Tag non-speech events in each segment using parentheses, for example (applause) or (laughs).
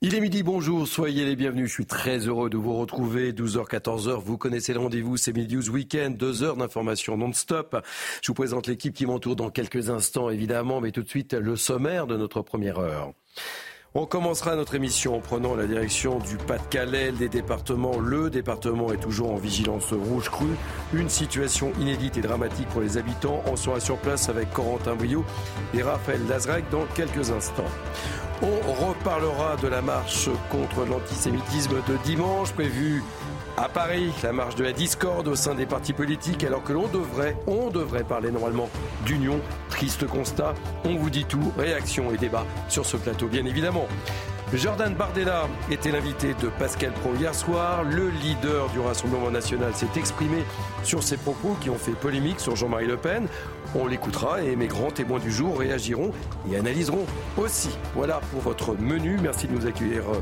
Il est midi, bonjour, soyez les bienvenus. Je suis très heureux de vous retrouver. 12h, 14h, vous connaissez le rendez-vous, c'est Midi News Weekend, deux heures d'information non-stop. Je vous présente l'équipe qui m'entoure dans quelques instants, évidemment, mais tout de suite le sommaire de notre première heure. On commencera notre émission en prenant la direction du Pas-de-Calais, des départements. Le département est toujours en vigilance rouge crue. Une situation inédite et dramatique pour les habitants. On sera sur place avec Corentin Brio et Raphaël Lazrec dans quelques instants. On reparlera de la marche contre l'antisémitisme de dimanche prévue à Paris, la marche de la discorde au sein des partis politiques, alors que l'on devrait, on devrait parler normalement d'union. Triste constat, on vous dit tout, réaction et débat sur ce plateau, bien évidemment. Jordan Bardella était l'invité de Pascal Pro hier soir. Le leader du Rassemblement national s'est exprimé sur ses propos qui ont fait polémique sur Jean-Marie Le Pen. On l'écoutera et mes grands témoins du jour réagiront et analyseront aussi. Voilà pour votre menu. Merci de nous accueillir euh,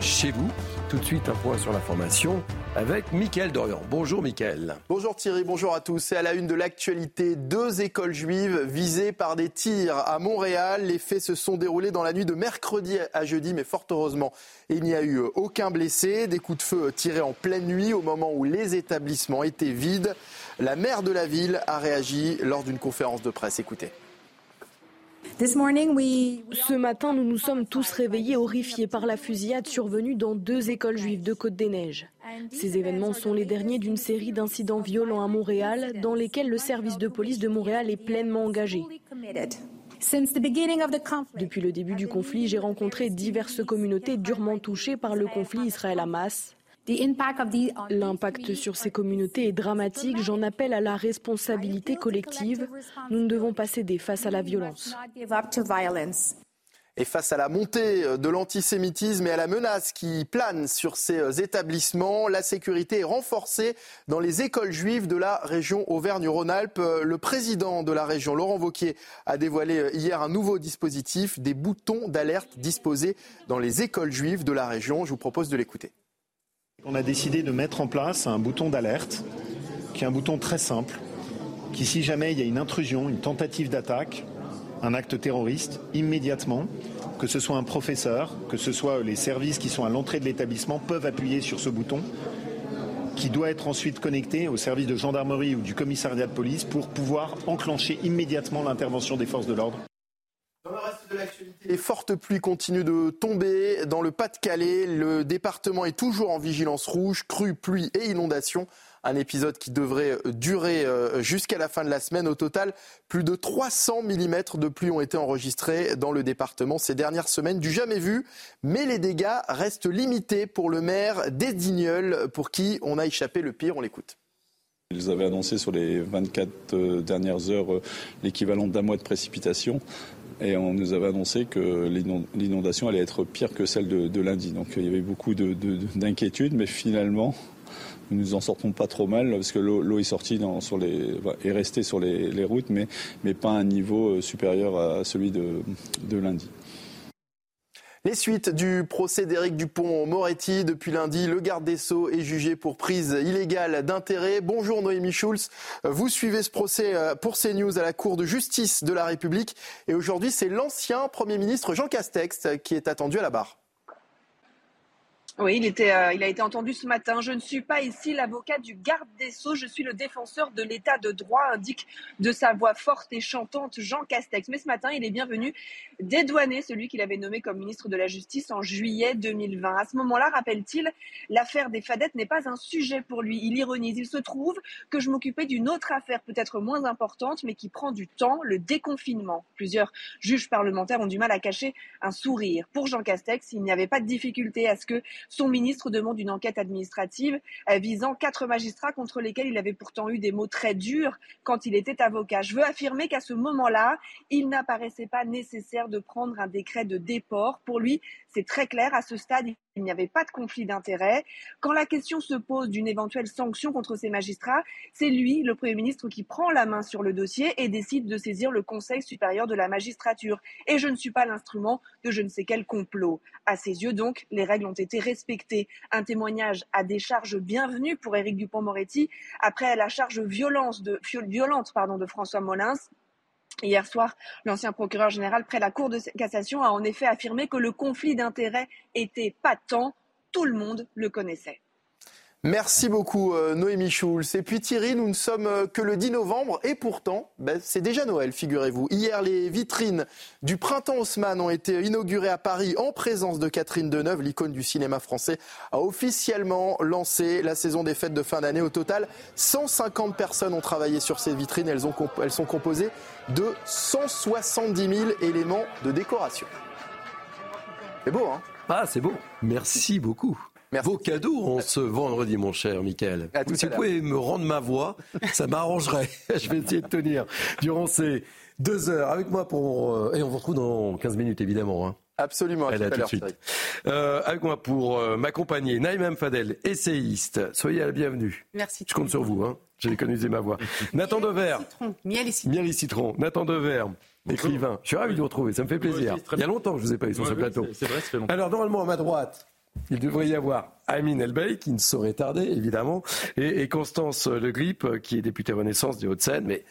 chez vous. Tout de suite, un point sur l'information avec Mickaël Dorian. Bonjour Mickaël. Bonjour Thierry, bonjour à tous. C'est à la une de l'actualité, deux écoles juives visées par des tirs à Montréal. Les faits se sont déroulés dans la nuit de mercredi à jeudi, mais fort heureusement, il n'y a eu aucun blessé. Des coups de feu tirés en pleine nuit au moment où les établissements étaient vides. La maire de la ville a réagi lors d'une conférence de presse. Écoutez. Ce matin, nous nous sommes tous réveillés horrifiés par la fusillade survenue dans deux écoles juives de Côte-des-Neiges. Ces événements sont les derniers d'une série d'incidents violents à Montréal dans lesquels le service de police de Montréal est pleinement engagé. Depuis le début du conflit, j'ai rencontré diverses communautés durement touchées par le conflit Israël-Hamas. L'impact sur ces communautés est dramatique. J'en appelle à la responsabilité collective. Nous ne devons pas céder face à la violence. Et face à la montée de l'antisémitisme et à la menace qui plane sur ces établissements, la sécurité est renforcée dans les écoles juives de la région Auvergne-Rhône-Alpes. Le président de la région, Laurent Vauquier, a dévoilé hier un nouveau dispositif, des boutons d'alerte disposés dans les écoles juives de la région. Je vous propose de l'écouter. On a décidé de mettre en place un bouton d'alerte, qui est un bouton très simple, qui si jamais il y a une intrusion, une tentative d'attaque, un acte terroriste, immédiatement, que ce soit un professeur, que ce soit les services qui sont à l'entrée de l'établissement, peuvent appuyer sur ce bouton qui doit être ensuite connecté au service de gendarmerie ou du commissariat de police pour pouvoir enclencher immédiatement l'intervention des forces de l'ordre. Les fortes pluies continuent de tomber dans le Pas-de-Calais. Le département est toujours en vigilance rouge, crue, pluie et inondation. Un épisode qui devrait durer euh, jusqu'à la fin de la semaine. Au total, plus de 300 mm de pluie ont été enregistrés dans le département ces dernières semaines, du jamais vu. Mais les dégâts restent limités pour le maire d'Edigneul, pour qui on a échappé le pire. On l'écoute. Ils avaient annoncé sur les 24 euh, dernières heures euh, l'équivalent d'un mois de précipitation. Et on nous avait annoncé que l'inondation allait être pire que celle de, lundi. Donc il y avait beaucoup d'inquiétudes, mais finalement, nous nous en sortons pas trop mal parce que l'eau est sortie dans, sur les, est restée sur les, routes, mais, pas à un niveau euh, supérieur à celui de lundi. Les suites du procès d'Éric Dupont-Moretti. Depuis lundi, le garde des Sceaux est jugé pour prise illégale d'intérêt. Bonjour Noémie Schulz. Vous suivez ce procès euh, pour CNews à la Cour de justice de la République. Et aujourd'hui, c'est l'ancien Premier ministre Jean Castex qui est attendu à la barre. Oui, il, euh, il a été entendu ce matin. Je ne suis pas ici l'avocat du garde des Sceaux, je suis le défenseur de l'état de droit, indique de sa voix forte et chantante Jean Castex. Mais ce matin, il est bien venu dédouaner celui qu'il avait nommé comme ministre de la Justice en juillet 2020. À ce moment-là, rappelle-t-il, l'affaire des fadettes n'est pas un sujet pour lui. Il ironise. Il se trouve que je m'occupais d'une autre affaire peut-être moins importante, mais qui prend du temps, le déconfinement. Plusieurs juges parlementaires ont du mal à cacher un sourire. Pour Jean Castex, il n'y avait pas de difficulté à ce que Son ministre demande une enquête administrative euh, visant quatre magistrats contre lesquels il avait pourtant eu des mots très durs quand il était avocat. Je veux affirmer qu'à ce moment-là, il n'apparaissait pas nécessaire de prendre un décret de déport. Pour lui, c'est très clair. À ce stade, il n'y avait pas de conflit d'intérêts. Quand la question se pose d'une éventuelle sanction contre ces magistrats, c'est lui, le Premier ministre, qui prend la main sur le dossier et décide de saisir le Conseil supérieur de la magistrature. Et je ne suis pas l'instrument de je ne sais quel complot. À ses yeux, donc, les règles ont été respectées. Un témoignage à des charges bienvenues pour Éric Dupont-Moretti après la charge violente de, violente, de François Molins Hier soir, l'ancien procureur général près la Cour de cassation a en effet affirmé que le conflit d'intérêts était patent. Tout le monde le connaissait. Merci beaucoup euh, Noémie Schulz. Et puis Thierry, nous ne sommes euh, que le 10 novembre et pourtant, ben, c'est déjà Noël, figurez-vous. Hier, les vitrines du Printemps Haussmann ont été inaugurées à Paris en présence de Catherine Deneuve, l'icône du cinéma français, a officiellement lancé la saison des fêtes de fin d'année. Au total, 150 personnes ont travaillé sur ces vitrines. Elles, elles sont composées de 170 000 éléments de décoration. C'est beau, hein? Ah, c'est beau. Merci beaucoup. Merci. Vos cadeaux en ce vendredi, mon cher Michael. Si vous pouvez me rendre ma voix, ça m'arrangerait. (laughs) Je vais essayer de tenir durant ces deux heures avec moi pour. Euh, et on vous retrouve dans 15 minutes, évidemment. Hein. Absolument, à tout, de suite. Euh, avec moi pour euh, m'accompagner, Naïm Fadel, essayiste. Soyez la bienvenue. Merci. Je compte sur vous. Hein. J'ai économisé ma voix. (laughs) Nathan Dever. Miel et citron. Miel et citron. Nathan Dever. Écrivain. Je suis ravi de vous retrouver, ça me fait plaisir. Il y a longtemps que je ne vous ai pas eu sur ce plateau. C'est vrai, ça fait longtemps. Alors, normalement, à ma droite, il devrait y avoir Amine Elbey, qui ne saurait tarder, évidemment, et, Constance Le Grip, qui est députée Renaissance des Hauts-de-Seine, mais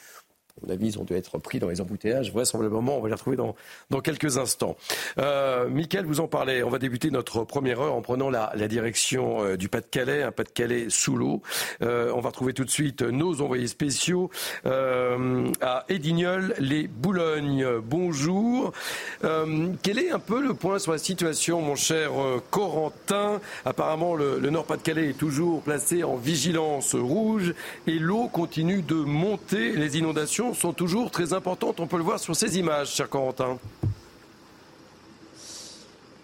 mon avis, ils ont dû être pris dans les embouteillages. Vraisemblablement, on va les retrouver dans, quelques instants. Euh, vous en parlez. On va débuter notre première heure en prenant la, direction euh, du Pas-de-Calais, un Pas-de-Calais sous l'eau. Euh, on va retrouver tout de suite nos envoyés spéciaux euh, à Edignol, les Boulognes. Bonjour. Euh, quel est un peu le point sur la situation, mon cher euh, Corentin? Apparemment, le Nord-Pas-de-Calais est toujours placé en vigilance rouge et l'eau continue de monter. Les inondations sont toujours très importantes. On peut le voir sur ces images, cher Corentin.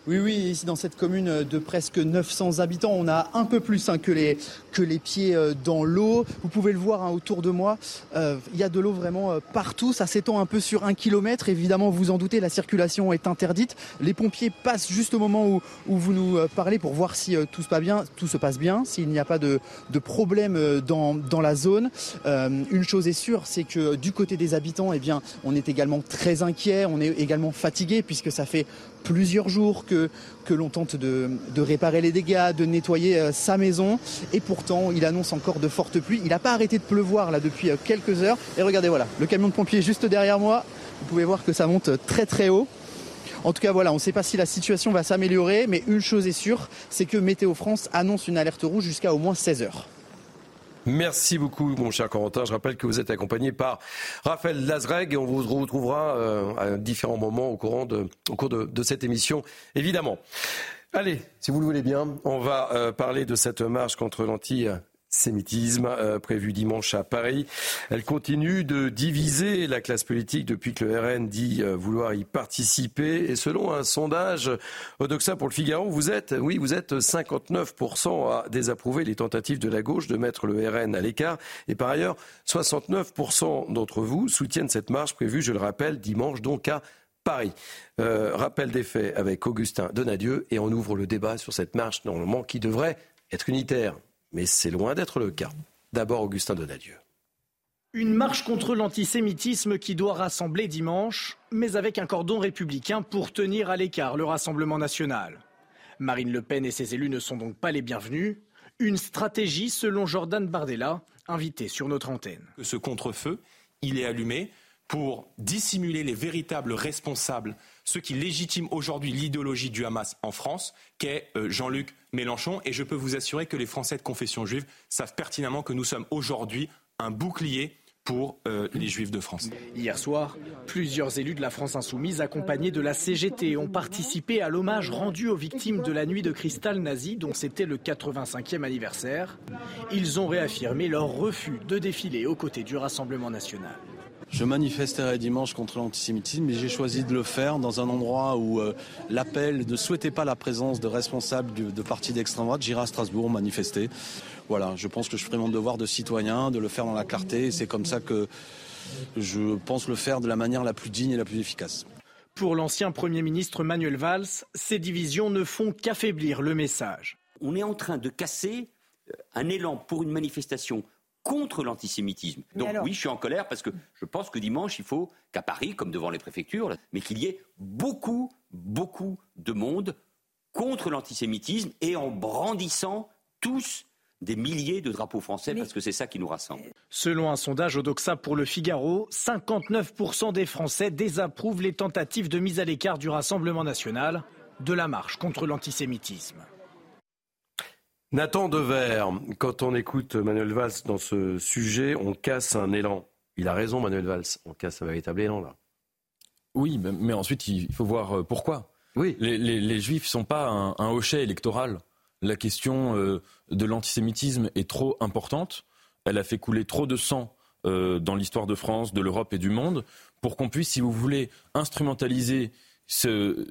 Oui, oui, ici dans cette commune de presque 900 habitants, on a un peu plus hein, que, les, que les pieds euh, dans l'eau. Vous pouvez le voir hein, autour de moi, euh, il y a de l'eau vraiment euh, partout. Ça s'étend un peu sur un kilomètre. Évidemment, vous en doutez, la circulation est interdite. Les pompiers passent juste au moment où, vous nous parlez pour voir si tout se passe bien, tout se passe bien, s'il n'y a pas de, de problème dans, dans la zone. une chose est sûre, c'est que du côté des habitants, eh bien, on est également très inquiet, on est également fatigué puisque ça fait plusieurs jours que, que l'on tente de, de, réparer les dégâts, de nettoyer euh, sa maison. Et pourtant, il annonce encore de fortes pluies. Il n'a pas arrêté de pleuvoir là depuis euh, quelques heures. Et regardez, voilà, le camion de pompiers juste derrière moi. Vous pouvez voir que ça monte très très haut. En tout cas, voilà, on ne sait pas si la situation va s'améliorer, mais une chose est sûre, c'est que Météo France annonce une alerte rouge jusqu'à au moins 16 heures. Merci beaucoup, mon cher Corentin. Je rappelle que vous êtes accompagné par Raphaël Lazreg et on vous retrouvera euh, à différents moments au, cours de, de, cette émission, évidemment. Allez, si vous le voulez bien, on va euh, parler de cette marche contre l'anti sémitisme euh, prévu dimanche à Paris. Elle continue de diviser la classe politique depuis que le RN dit euh, vouloir y participer. Et selon un sondage Odoxa pour le Figaro, vous êtes, oui, vous êtes 59% à désapprouver les tentatives de la gauche de mettre le RN à l'écart. Et par ailleurs, 69% d'entre vous soutiennent cette marche prévue, je le rappelle, dimanche donc à Paris. Euh, rappel des faits avec Augustin Donadieu et on ouvre le débat sur cette marche normalement qui devrait être unitaire mais c'est loin d'être le cas. D'abord, Augustin Donadieu. Une marche contre l'antisémitisme qui doit rassembler dimanche, mais avec un cordon républicain pour tenir à l'écart le Rassemblement national. Marine Le Pen et ses élus ne sont donc pas les bienvenus. Une stratégie selon Jordan Bardella, invité sur notre antenne. Ce contre-feu, il est allumé pour dissimuler les véritables responsables, ceux qui légitiment aujourd'hui l'idéologie du Hamas en France, qu'est euh, Jean-Luc Mélenchon. Et je peux vous assurer que les Français de confession juive savent pertinemment que nous sommes aujourd'hui un bouclier pour euh, les Juifs de France. Hier soir, plusieurs élus de la France insoumise accompagnés de la CGT ont participé à l'hommage rendu aux victimes de la nuit de cristal nazi dont c'était le 85e anniversaire. Ils ont réaffirmé leur refus de défiler aux côtés du Rassemblement national. Je manifesterai dimanche contre l'antisémitisme, mais j'ai choisi de le faire dans un endroit où euh, l'appel ne souhaitait pas la présence de responsables de, partis d'extrême droite. J'irai à Strasbourg manifester. Voilà, je pense que je ferai mon devoir de citoyen, de le faire dans la clarté. C'est comme ça que je pense le faire de la manière la plus digne et la plus efficace. Pour l'ancien Premier ministre Manuel Valls, ces divisions ne font qu'affaiblir le message. On est en train de casser euh, un élan pour une manifestation contre l'antisémitisme. Donc oui, je suis en colère parce que je pense que dimanche, il faut qu'à Paris, comme devant les préfectures, mais qu'il y ait beaucoup, beaucoup de monde contre l'antisémitisme et en brandissant tous des milliers de drapeaux français parce que c'est ça qui nous rassemble. Selon un sondage Odoxa pour le Figaro, 59% des Français désapprouvent les tentatives de mise à l'écart du Rassemblement national de la marche contre l'antisémitisme. Nathan Dever, quand on écoute Manuel Valls dans ce sujet, on casse un élan. Il a raison, Manuel Valls, on casse un véritable élan là. Oui, mais ensuite il faut voir euh, pourquoi. Oui. Les, Juifs ne sont pas un, un hochet électoral la question euh, de l'antisémitisme est trop importante. Elle a fait couler trop de sang euh, dans l'histoire de France, de l'Europe et du monde pour qu'on puisse, si vous voulez, instrumentaliser ce,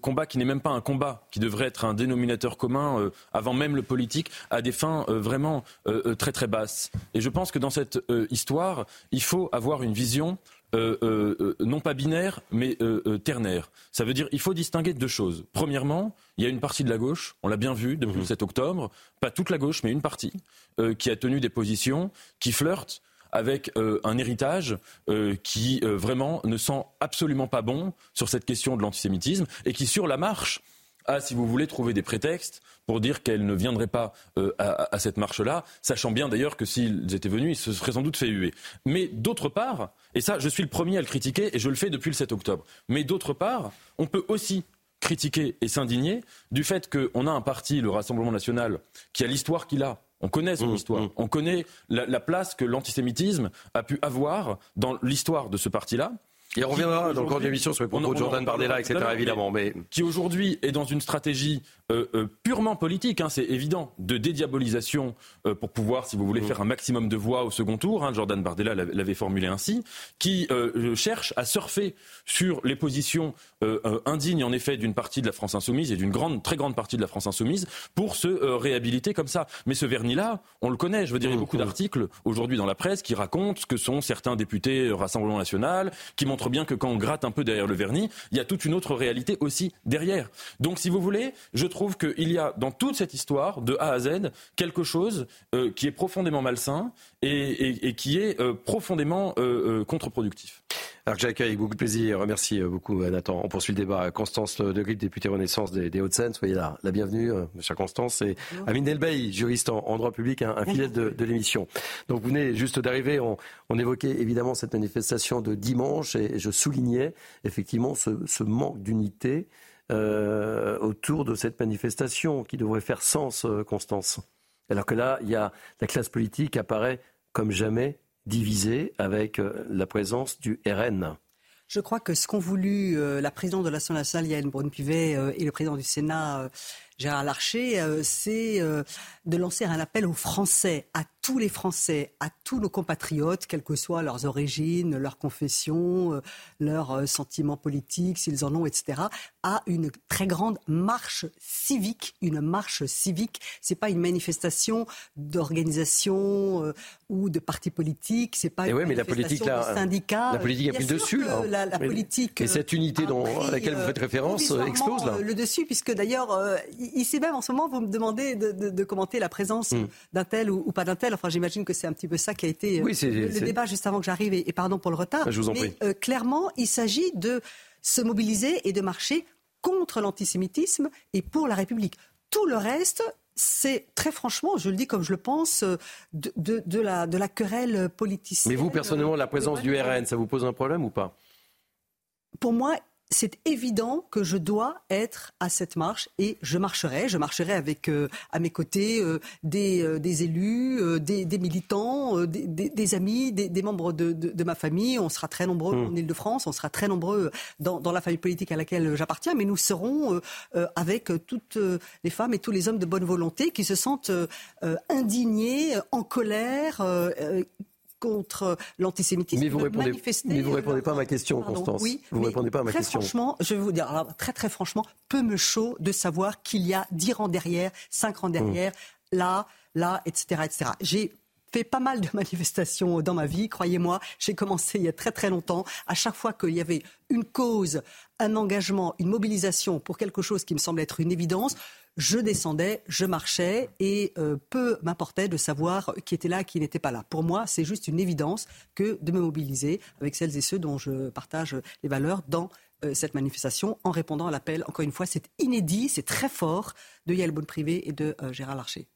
combat qui n'est même pas un combat, qui devrait être un dénominateur commun euh, avant même le politique, à des fins vraiment très très basses. Et je pense que dans cette histoire, il faut avoir une vision euh, euh, euh, non pas binaire, mais ternaire. Ça veut dire il faut distinguer deux choses. Premièrement, il y a une partie de la gauche, on l'a bien vu depuis le 7 mhm. octobre, pas toute la gauche, mais une partie, qui a tenu des positions qui flirtent avec un héritage qui vraiment ne sent absolument pas bon sur cette question de l'antisémitisme et qui, sur la marche, a, si vous voulez, trouvé des prétextes pour dire qu'elle ne viendrait pas euh, à, cette marche-là, sachant bien d'ailleurs que s'ils étaient venus, ils se seraient sans doute fait huer. Mais d'autre part, et ça je suis le premier à le critiquer et je le fais depuis le 7 octobre, mais d'autre part, on peut aussi critiquer et s'indigner du fait qu'on a un parti, le Rassemblement national, qui a l'histoire qu'il a, on connaît son mmh, histoire. Mmh. On connaît la, place que l'antisémitisme a pu avoir dans l'histoire de ce parti-là. Et on reviendra dans le cours de l'émission sur les propos de Jordan Bardella, etc. évidemment. Mais... Qui aujourd'hui est dans une stratégie euh, euh, purement politique, hein, c'est évident, de dédiabolisation euh, pour pouvoir, si vous voulez, mm. faire un maximum de voix au second tour. Hein, Jordan Bardella l'avait formulé ainsi, qui cherche à surfer sur les positions indignes, en effet, d'une partie de la France insoumise et d'une grande, très grande partie de la France insoumise pour se réhabiliter comme ça. Mais ce vernis-là, on le connaît. Je veux dire, il y a mm, beaucoup mm. d'articles aujourd'hui dans la presse qui racontent ce que sont certains députés Rassemblement National, qui montrent bien que quand on gratte un peu derrière le vernis, il y a toute une autre réalité aussi derrière. Donc, si vous voulez, je trouve trouve qu'il y a dans toute cette histoire, de A à Z, quelque chose euh, qui est profondément malsain et, qui est euh, profondément euh, contre-productif. Alors que j'accueille avec beaucoup de plaisir. Merci beaucoup, Nathan. On poursuit le débat. Constance de Grip, députée Renaissance des, Hauts-de-Seine. Soyez là. La bienvenue, chère Constance. Et Amine Delbey, juriste en, droit public, un, fidèle de, l'émission. Donc, vous venez juste d'arriver. On, évoquait évidemment cette manifestation de dimanche et, je soulignais effectivement ce manque d'unité euh, autour de cette manifestation qui devrait faire sens, euh, Constance. Alors que là, il y a, la classe politique apparaît comme jamais divisée avec euh, la présence du RN. Je crois que ce qu'ont voulu la présidente de l'Assemblée nationale, Yann Braun-Pivet, et le président du Sénat, Gérard Larcher, c'est de lancer un appel aux Français, à tous les Français, à tous nos compatriotes, quelles que soient leurs origines, leurs confessions, euh, leurs euh, sentiments politiques, s'ils en ont, etc., à une très grande marche civique. Une marche civique, c'est pas une manifestation d'organisation euh, ou de partis politiques, c'est pas eh une oui, mais la politique, là, La politique a pris le dessus. La, politique. Et cette unité dont, à laquelle vous faites référence explose là. Le dessus, puisque d'ailleurs, ici même en ce moment, vous me demandez de, commenter la présence hmm. d'un tel ou, ou pas d'un tel. Enfin, j'imagine que c'est un petit peu ça qui a été euh, le, débat juste avant que j'arrive. Et, pardon pour le retard. Je vous mais euh, clairement, il s'agit de se mobiliser et de marcher contre l'antisémitisme et pour la République. Tout le reste, c'est très franchement, je le dis comme je le pense, euh, de, de, la, de la querelle politique. Mais vous, personnellement, la présence du RN, ça vous pose un problème ou pas? Pour moi, c'est évident que je dois être à cette marche et je marcherai. Je marcherai avec euh, à mes côtés euh, des, euh, des, élus, des, des, militants, des, des amis, des, membres de, de, de, ma famille. On sera très nombreux mmh. en Ile-de-France, on sera très nombreux dans, dans, la famille politique à laquelle j'appartiens, mais nous serons avec toutes les femmes et tous les hommes de bonne volonté qui se sentent indignés, en colère contre l'antisémitisme. Mais vous ne répondez, mais vous répondez pas à ma question, Constance. Oui, vous répondez pas à ma très question. Franchement, je vais vous dire, alors, très très franchement, peu me chaud de savoir qu'il y a dix rangs derrière, cinq rangs derrière, mmh. là, là, etc., etc. J'ai fait pas mal de (laughs) manifestations dans ma vie, croyez-moi. J'ai commencé il y a très très longtemps. À chaque fois qu'il y avait une cause, un engagement, une mobilisation pour quelque chose qui me semblait être une évidence, je descendais, je marchais et euh, peu m'importait de savoir qui était là, qui n'était pas là. Pour moi, c'est juste une évidence que de me mobiliser avec celles et ceux dont je partage les valeurs dans euh, cette manifestation en répondant à l'appel. Encore une fois, c'est inédit, c'est très fort de Yael Bonne-Privé et de euh, Gérard Larcher.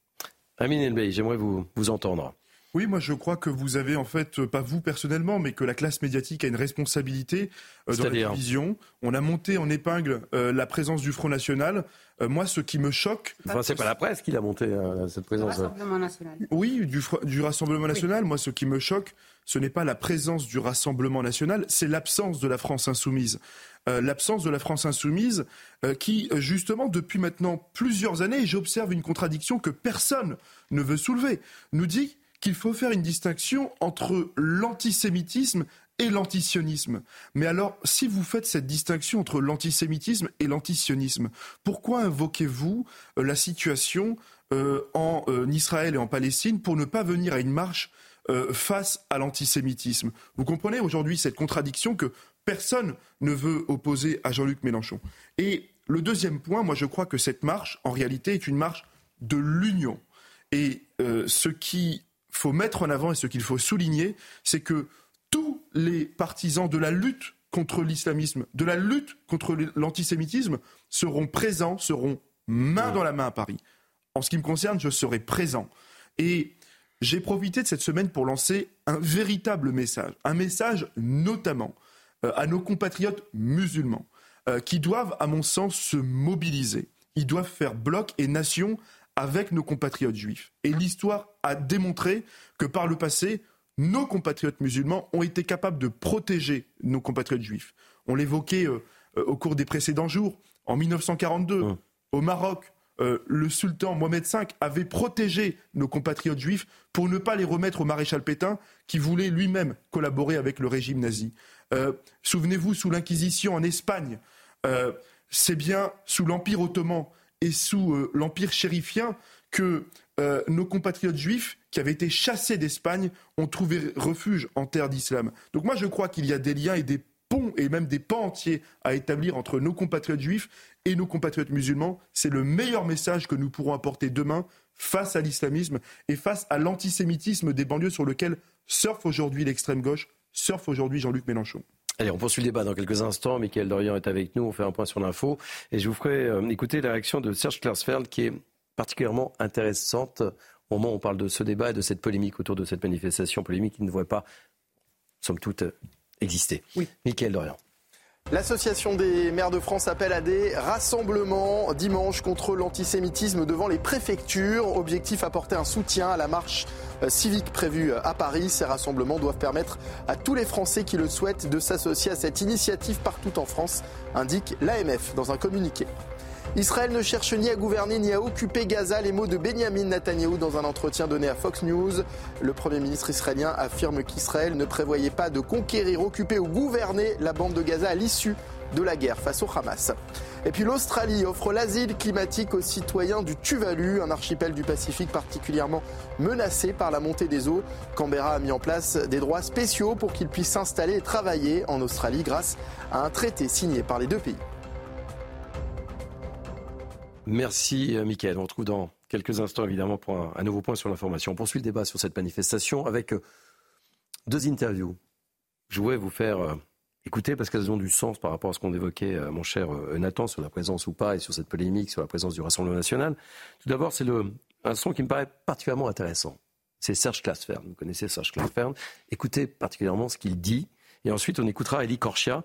Amine Elbey, j'aimerais vous, vous entendre. Oui, moi je crois que vous avez en fait, pas vous personnellement, mais que la classe médiatique a une responsabilité euh, dans la division. On a monté en épingle euh, la présence du Front National. Euh, moi, ce qui me choque. Enfin, c'est pas la presse qui l'a monté, cette présence. Du Rassemblement National. Oui, du, du Rassemblement National. Moi, ce qui me choque, ce n'est pas la présence du Rassemblement National, c'est l'absence de la France Insoumise. l'absence de la France Insoumise qui, justement, depuis maintenant plusieurs années, j'observe une contradiction que personne ne veut soulever, nous dit qu'il faut faire une distinction entre l'antisémitisme et l'antisionisme. Mais alors, si vous faites cette distinction entre l'antisémitisme et l'antisionisme, pourquoi invoquez-vous euh, la situation euh, en euh, Israël et en Palestine pour ne pas venir à une marche face à l'antisémitisme? Vous comprenez aujourd'hui cette contradiction que personne ne veut opposer à Jean-Luc Mélenchon. Et le deuxième point, moi je crois que cette marche, en réalité, est une marche de l'union. Et ce qui faut mettre en avant et ce qu'il faut souligner, c'est que tous les partisans de la lutte contre l'islamisme, de la lutte contre l'antisémitisme seront présents, seront main dans la main à Paris. En ce qui me concerne, je serai présent. Et j'ai profité de cette semaine pour lancer un véritable message, un message notamment euh, à nos compatriotes musulmans, euh, qui doivent, à mon sens, se mobiliser. Ils doivent faire bloc et nation avec nos compatriotes juifs. Et l'histoire a démontré que par le passé, nos compatriotes musulmans ont été capables de protéger nos compatriotes juifs. On l'évoquait euh, euh, au cours des précédents jours. En 1942, mmh. au Maroc, euh, le sultan Mohamed V avait protégé nos compatriotes juifs pour ne pas les remettre au maréchal Pétain, qui voulait lui-même collaborer avec le régime nazi. Souvenez-vous, sous l'Inquisition en Espagne, c'est bien sous l'Empire ottoman et sous euh, l'Empire chérifien que euh, nos compatriotes juifs qui avaient été chassés d'Espagne ont trouvé refuge en terre d'islam. Donc moi je crois qu'il y a des liens et des ponts et même des pans entiers à établir entre nos compatriotes juifs et nos compatriotes musulmans. C'est le meilleur message que nous pourrons apporter demain face à l'islamisme et face à l'antisémitisme des banlieues sur lequel surfe aujourd'hui l'extrême gauche, surfe aujourd'hui Jean-Luc Mélenchon. Allez, on poursuit le débat dans quelques instants. Michael Dorian est avec nous. On fait un point sur l'info. Et je vous ferai euh, écouter la réaction de Serge Klarsfeld qui est particulièrement intéressante au moment où on parle de ce débat et de cette polémique autour de cette manifestation. Polémique qui ne devrait pas, somme toute, exister. Oui. Michael Dorian. L'association des maires de France appelle à des rassemblements dimanche contre l'antisémitisme devant les préfectures. Objectif apporter un soutien à la marche euh, civique prévue à Paris. Ces rassemblements doivent permettre à tous les Français qui le souhaitent de s'associer à cette initiative partout en France, indique l'AMF dans un communiqué. Israël ne cherche ni à gouverner ni à occuper Gaza. Les mots de Benjamin Netanyahou dans un entretien donné à Fox News. Le Premier ministre israélien affirme qu'Israël ne prévoyait pas de conquérir, occuper ou gouverner la bande de Gaza à l'issue de la guerre face au Hamas. Et puis l'Australie offre l'asile climatique aux citoyens du Tuvalu, un archipel du Pacifique particulièrement menacé par la montée des eaux. Canberra a mis en place des droits spéciaux pour qu'ils puissent s'installer et travailler en Australie grâce à un traité signé par les deux pays. Merci, euh, Mickaël. On retrouve dans quelques instants, évidemment, pour un, nouveau point sur l'information. On poursuit le débat sur cette manifestation avec euh, deux interviews. Je voulais vous faire euh, écouter parce qu'elles ont du sens par rapport à ce qu'on évoquait, mon cher Nathan, sur la présence ou pas et sur cette polémique sur la présence du Rassemblement national. Tout d'abord, c'est un son qui me paraît particulièrement intéressant. C'est Serge Klaasfern. Vous connaissez Serge Klaasfern. Écoutez particulièrement ce qu'il dit. Et ensuite, on écoutera Elie Korchia,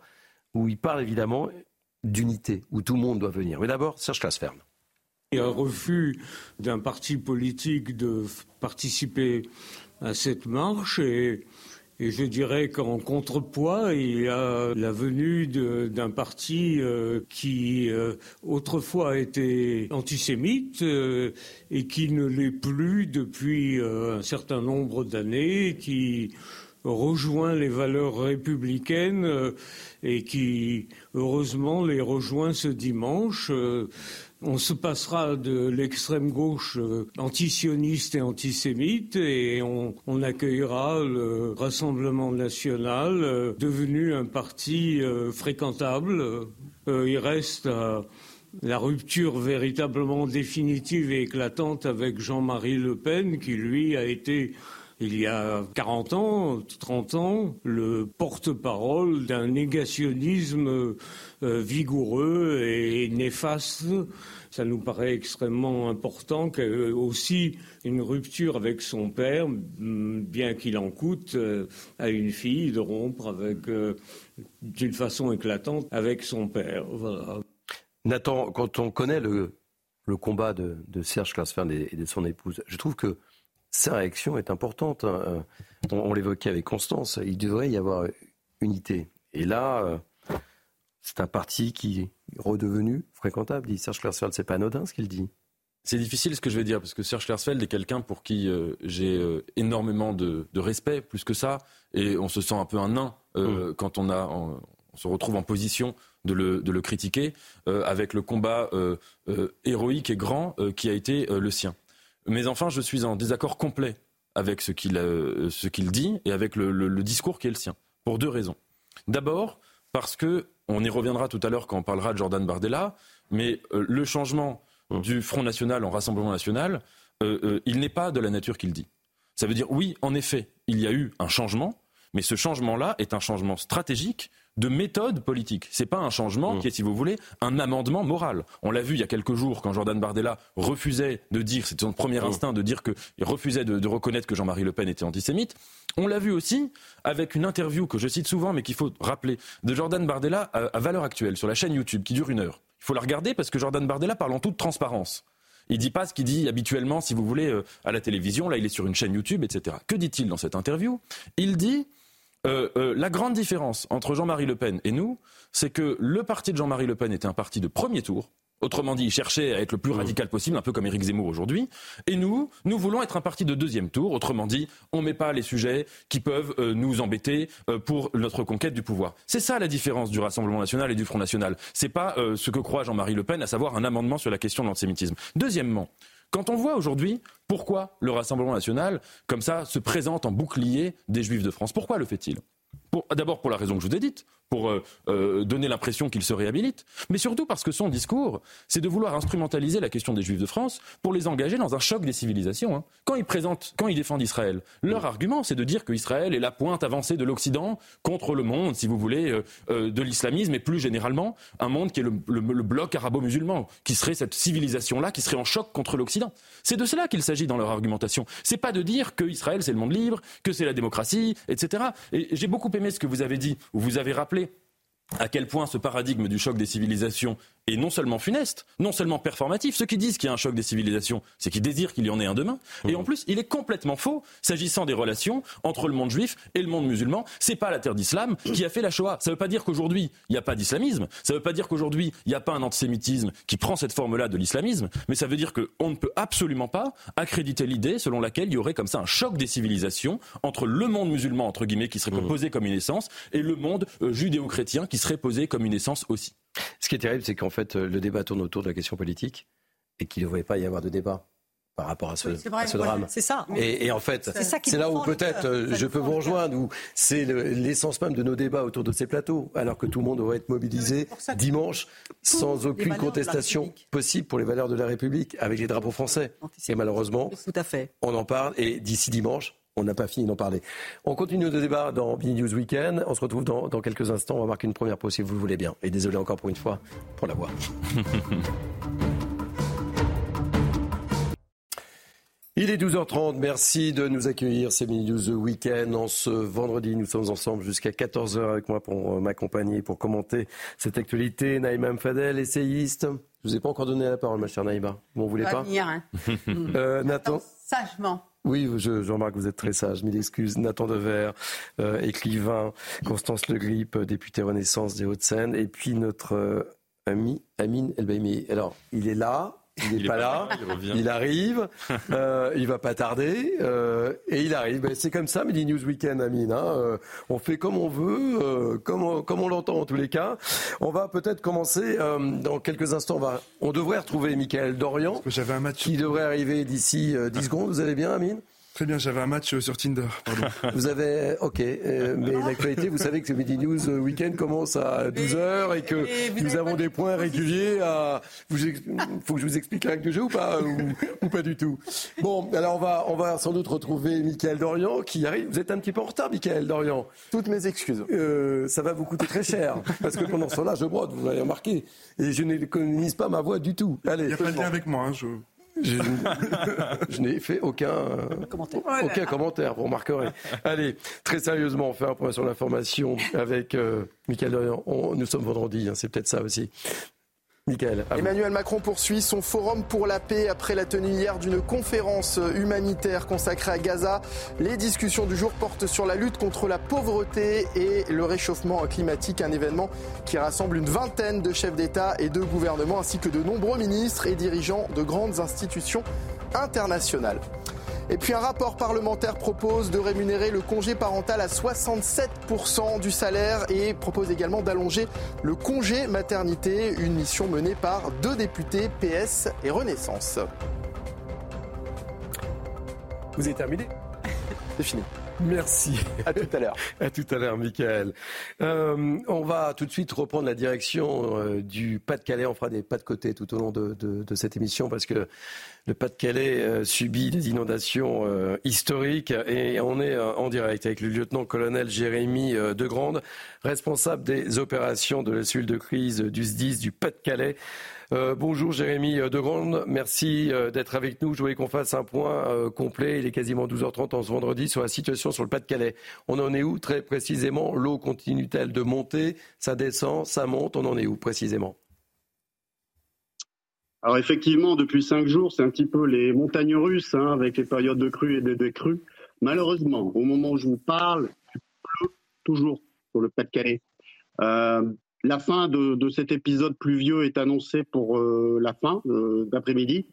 où il parle évidemment d'unité, où tout le monde doit venir. Mais d'abord, Serge Klaasfern. Il y a un refus d'un parti politique de participer à cette marche et, Et je dirais qu'en contrepoids, il y a la venue d'un parti euh, qui euh, autrefois était antisémite euh, et qui ne l'est plus depuis un certain nombre d'années, qui rejoint les valeurs républicaines et qui, heureusement, les rejoint ce dimanche. On se passera de l'extrême gauche euh, antisioniste et antisémite et on, accueillera le Rassemblement national euh, devenu un parti euh, fréquentable. il reste la rupture véritablement définitive et éclatante avec Jean-Marie Le Pen qui lui a été il y a 40 ans, 30 ans, le porte-parole d'un négationnisme euh, vigoureux et néfaste. Ça nous paraît extrêmement important que aussi une rupture avec son père, bien qu'il en coûte euh, à une fille de rompre avec euh, d'une façon éclatante avec son père. Nathan, quand on connaît le, combat de, Serge Klaasfeld et de son épouse, je trouve que sa réaction est importante. Hein. On, l'évoquait avec Constance, il devrait y avoir unité. Et là, euh, c'est un parti qui est redevenu fréquentable, dit Serge Klarsfeld. C'est pas anodin ce qu'il dit. C'est difficile ce que je vais dire, parce que Serge Klarsfeld est quelqu'un pour qui euh, j'ai euh, énormément de, respect, plus que ça, et on se sent un peu un nain mm. quand on, a, on, se retrouve en position de le, de le critiquer, avec le combat héroïque et grand qui a été le sien. Mais enfin, je suis en désaccord complet avec ce qu'il euh, dit et avec le, discours qui est le sien, pour deux raisons. D'abord, parce que, on y reviendra tout à l'heure quand on parlera de Jordan Bardella, mais euh, le changement mmh. du Front National en Rassemblement National, euh, il n'est pas de la nature qu'il dit. Ça veut dire, oui, en effet, il y a eu un changement, mais ce changement-là est un changement stratégique de méthode politique. C'est pas un changement qui est, si vous voulez, un amendement moral. On l'a vu il y a quelques jours quand Jordan Bardella refusait de dire, c'était son premier instinct de dire qu'il refusait de, reconnaître que Jean-Marie Le Pen était antisémite. On l'a vu aussi avec une interview que je cite souvent, mais qu'il faut rappeler, de Jordan Bardella à, valeur actuelle sur la chaîne YouTube qui dure une heure. Il faut la regarder parce que Jordan Bardella parle en toute transparence. Il dit pas ce qu'il dit habituellement, si vous voulez, euh, à la télévision. Là, il est sur une chaîne YouTube, etc. Que dit-il dans cette interview? Il dit euh, euh, la grande différence entre Jean-Marie Le Pen et nous, c'est que le parti de Jean-Marie Le Pen était un parti de premier tour. Autrement dit, il cherchait à être le plus radical possible, un peu comme Éric Zemmour aujourd'hui. Et nous, nous voulons être un parti de deuxième tour. Autrement dit, on ne met pas les sujets qui peuvent euh, nous embêter pour notre conquête du pouvoir. C'est ça la différence du Rassemblement national et du Front national. C'est pas ce que croit Jean-Marie Le Pen, à savoir un amendement sur la question de l'antisémitisme. Deuxièmement, quand on voit aujourd'hui pourquoi le Rassemblement national, comme ça, se présente en bouclier des Juifs de France, pourquoi le fait-il? D'abord pour la raison que je vous ai dite, pour euh, euh, donner l'impression qu'il se réhabilite, mais surtout parce que son discours, c'est de vouloir instrumentaliser la question des Juifs de France pour les engager dans un choc des civilisations. Hein. Quand ils présentent, quand ils défendent Israël, leur argument, c'est de dire qu'Israël est la pointe avancée de l'Occident contre le monde, si vous voulez, euh, de l'islamisme et plus généralement un monde qui est le, bloc arabo-musulman, qui serait cette civilisation-là, qui serait en choc contre l'Occident. C'est de cela qu'il s'agit dans leur argumentation. C'est pas de dire que Israël c'est le monde libre, que c'est la démocratie, etc. Et j'ai beaucoup ce que vous avez dit, ou vous avez rappelé à quel point ce paradigme du choc des civilisations est non seulement funeste, non seulement performatif. Ceux qui disent qu'il y a un choc des civilisations, c'est qu'ils désirent qu'il y en ait un demain. Et en plus, il est complètement faux s'agissant des relations entre le monde juif et le monde musulman. C'est pas la terre d'islam qui a fait la Shoah. Ça veut pas dire qu'aujourd'hui, il n'y a pas d'islamisme. Ça veut pas dire qu'aujourd'hui, il n'y a pas un antisémitisme qui prend cette forme-là de l'islamisme. Mais ça veut dire qu'on ne peut absolument pas accréditer l'idée selon laquelle il y aurait comme ça un choc des civilisations entre le monde musulman, entre guillemets, qui serait posé comme une essence, et le monde euh, judéo-chrétien qui serait posé comme une essence aussi. Ce qui est terrible, c'est qu'en fait, le débat tourne autour de la question politique et qu'il ne devrait pas y avoir de débat par rapport à ce, drame. C'est ça. Et, en fait, c'est là où peut-être euh, je peux vous rejoindre, où c'est l'essence même de nos débats autour de ces plateaux, alors que tout le monde devrait être mobilisé dimanche sans aucune contestation possible pour les valeurs de la République, avec les drapeaux français. Et malheureusement, on en parle, et d'ici dimanche, on n'a pas fini d'en parler. On continue le débat dans Bini News Weekend. On se retrouve dans, quelques instants. On va marquer une première pause si vous le voulez bien. Et désolé encore pour une fois pour la voix. (laughs) Il est 12h30, merci de nous accueillir, c'est Mini News Weekend. En ce vendredi, nous sommes ensemble jusqu'à 14h avec moi pour euh, m'accompagner, pour commenter cette actualité. Naïma Mfadel, essayiste. Je vous ai pas encore donné la parole, ma chère Naïma. Vous m'en voulez pas, venir, hein. euh, Nathan Sagement. Oui, Jean-Marc, vous êtes très sage. Mille excuses. Nathan Dever, euh, écrivain, Constance Le Grip, député Renaissance des Hauts-de-Seine, et puis notre euh, ami Amine Elbaïmi. Alors, il est là, il n'est pas, là, il, arrive, (laughs) euh, il va pas tarder, euh, et il arrive. Ben, c'est comme ça, Midi News Weekend, Amine. Hein, euh, on fait comme on veut, euh, comme on, comme on l'entend en tous les cas. On va peut-être commencer dans quelques instants. On, va, on devrait retrouver Michael Dorian, j'avais un match qui devrait arriver d'ici 10 secondes. Vous allez bien, Amine? Très bien, j'avais un match euh, sur Tinder. Pardon. (laughs) Vous avez, ok, euh, mais l'actualité, vous savez que ce Midi News euh, Weekend commence à 12h et que nous avons des points réguliers à. Il faut que je vous explique la règle du jeu ou pas ou, pas du tout. Bon, alors on va, on va sans doute retrouver Michael Dorian qui arrive. Vous êtes un petit peu en retard, Michael Dorian. Toutes mes excuses. ça va vous coûter très cher parce que pendant ce temps-là, je brode, vous l'avez remarqué, et je n'économise pas ma voix du tout. Allez. Il n'y a pas de lien avec moi. Hein, je... (laughs) Je, n'ai fait aucun commentaire. aucun commentaire, vous remarquerez. Allez, très sérieusement, on fait un point sur l'information avec euh, Michael Dorian. nous sommes vendredi, hein, c'est peut-être ça aussi. Emmanuel Macron poursuit son forum pour la paix après la tenue hier d'une conférence humanitaire consacrée à Gaza. Les discussions du jour portent sur la lutte contre la pauvreté et le réchauffement climatique, un événement qui rassemble une vingtaine de chefs d'État et de gouvernement ainsi que de nombreux ministres et dirigeants de grandes institutions internationales. Et puis un rapport parlementaire propose de rémunérer le congé parental à 67% du salaire et propose également d'allonger le congé maternité, une mission menée par deux députés PS et Renaissance. Vous avez terminé? C'est fini. Merci. À tout à l'heure. (laughs) à tout à l'heure, Michael. Euh, on va tout de suite reprendre la direction euh, du Pas-de-Calais. On fera des pas de côté tout au long de, cette émission parce que le Pas-de-Calais euh, subit des inondations historiques et on est en direct avec le lieutenant-colonel Jérémy Degrande, responsable des opérations de la cellule de crise du SDIS du Pas-de-Calais. Euh, bonjour Jérémy Degrande, merci euh, d'être avec nous. Je voulais qu'on fasse un point euh, complet. Il est quasiment 12h30 en ce vendredi sur la situation sur le Pas-de-Calais. On en est où très précisément? L'eau continue-t-elle de monter? Ça descend, ça monte On en est où précisément? Alors effectivement, depuis cinq jours, c'est un petit peu les montagnes russes hein, avec les périodes de crues et de décrues. Malheureusement, au moment où je vous parle, il pleut toujours sur le Pas-de-Calais. La fin de, cet épisode pluvieux est annoncée pour euh, la fin euh, d'après-midi.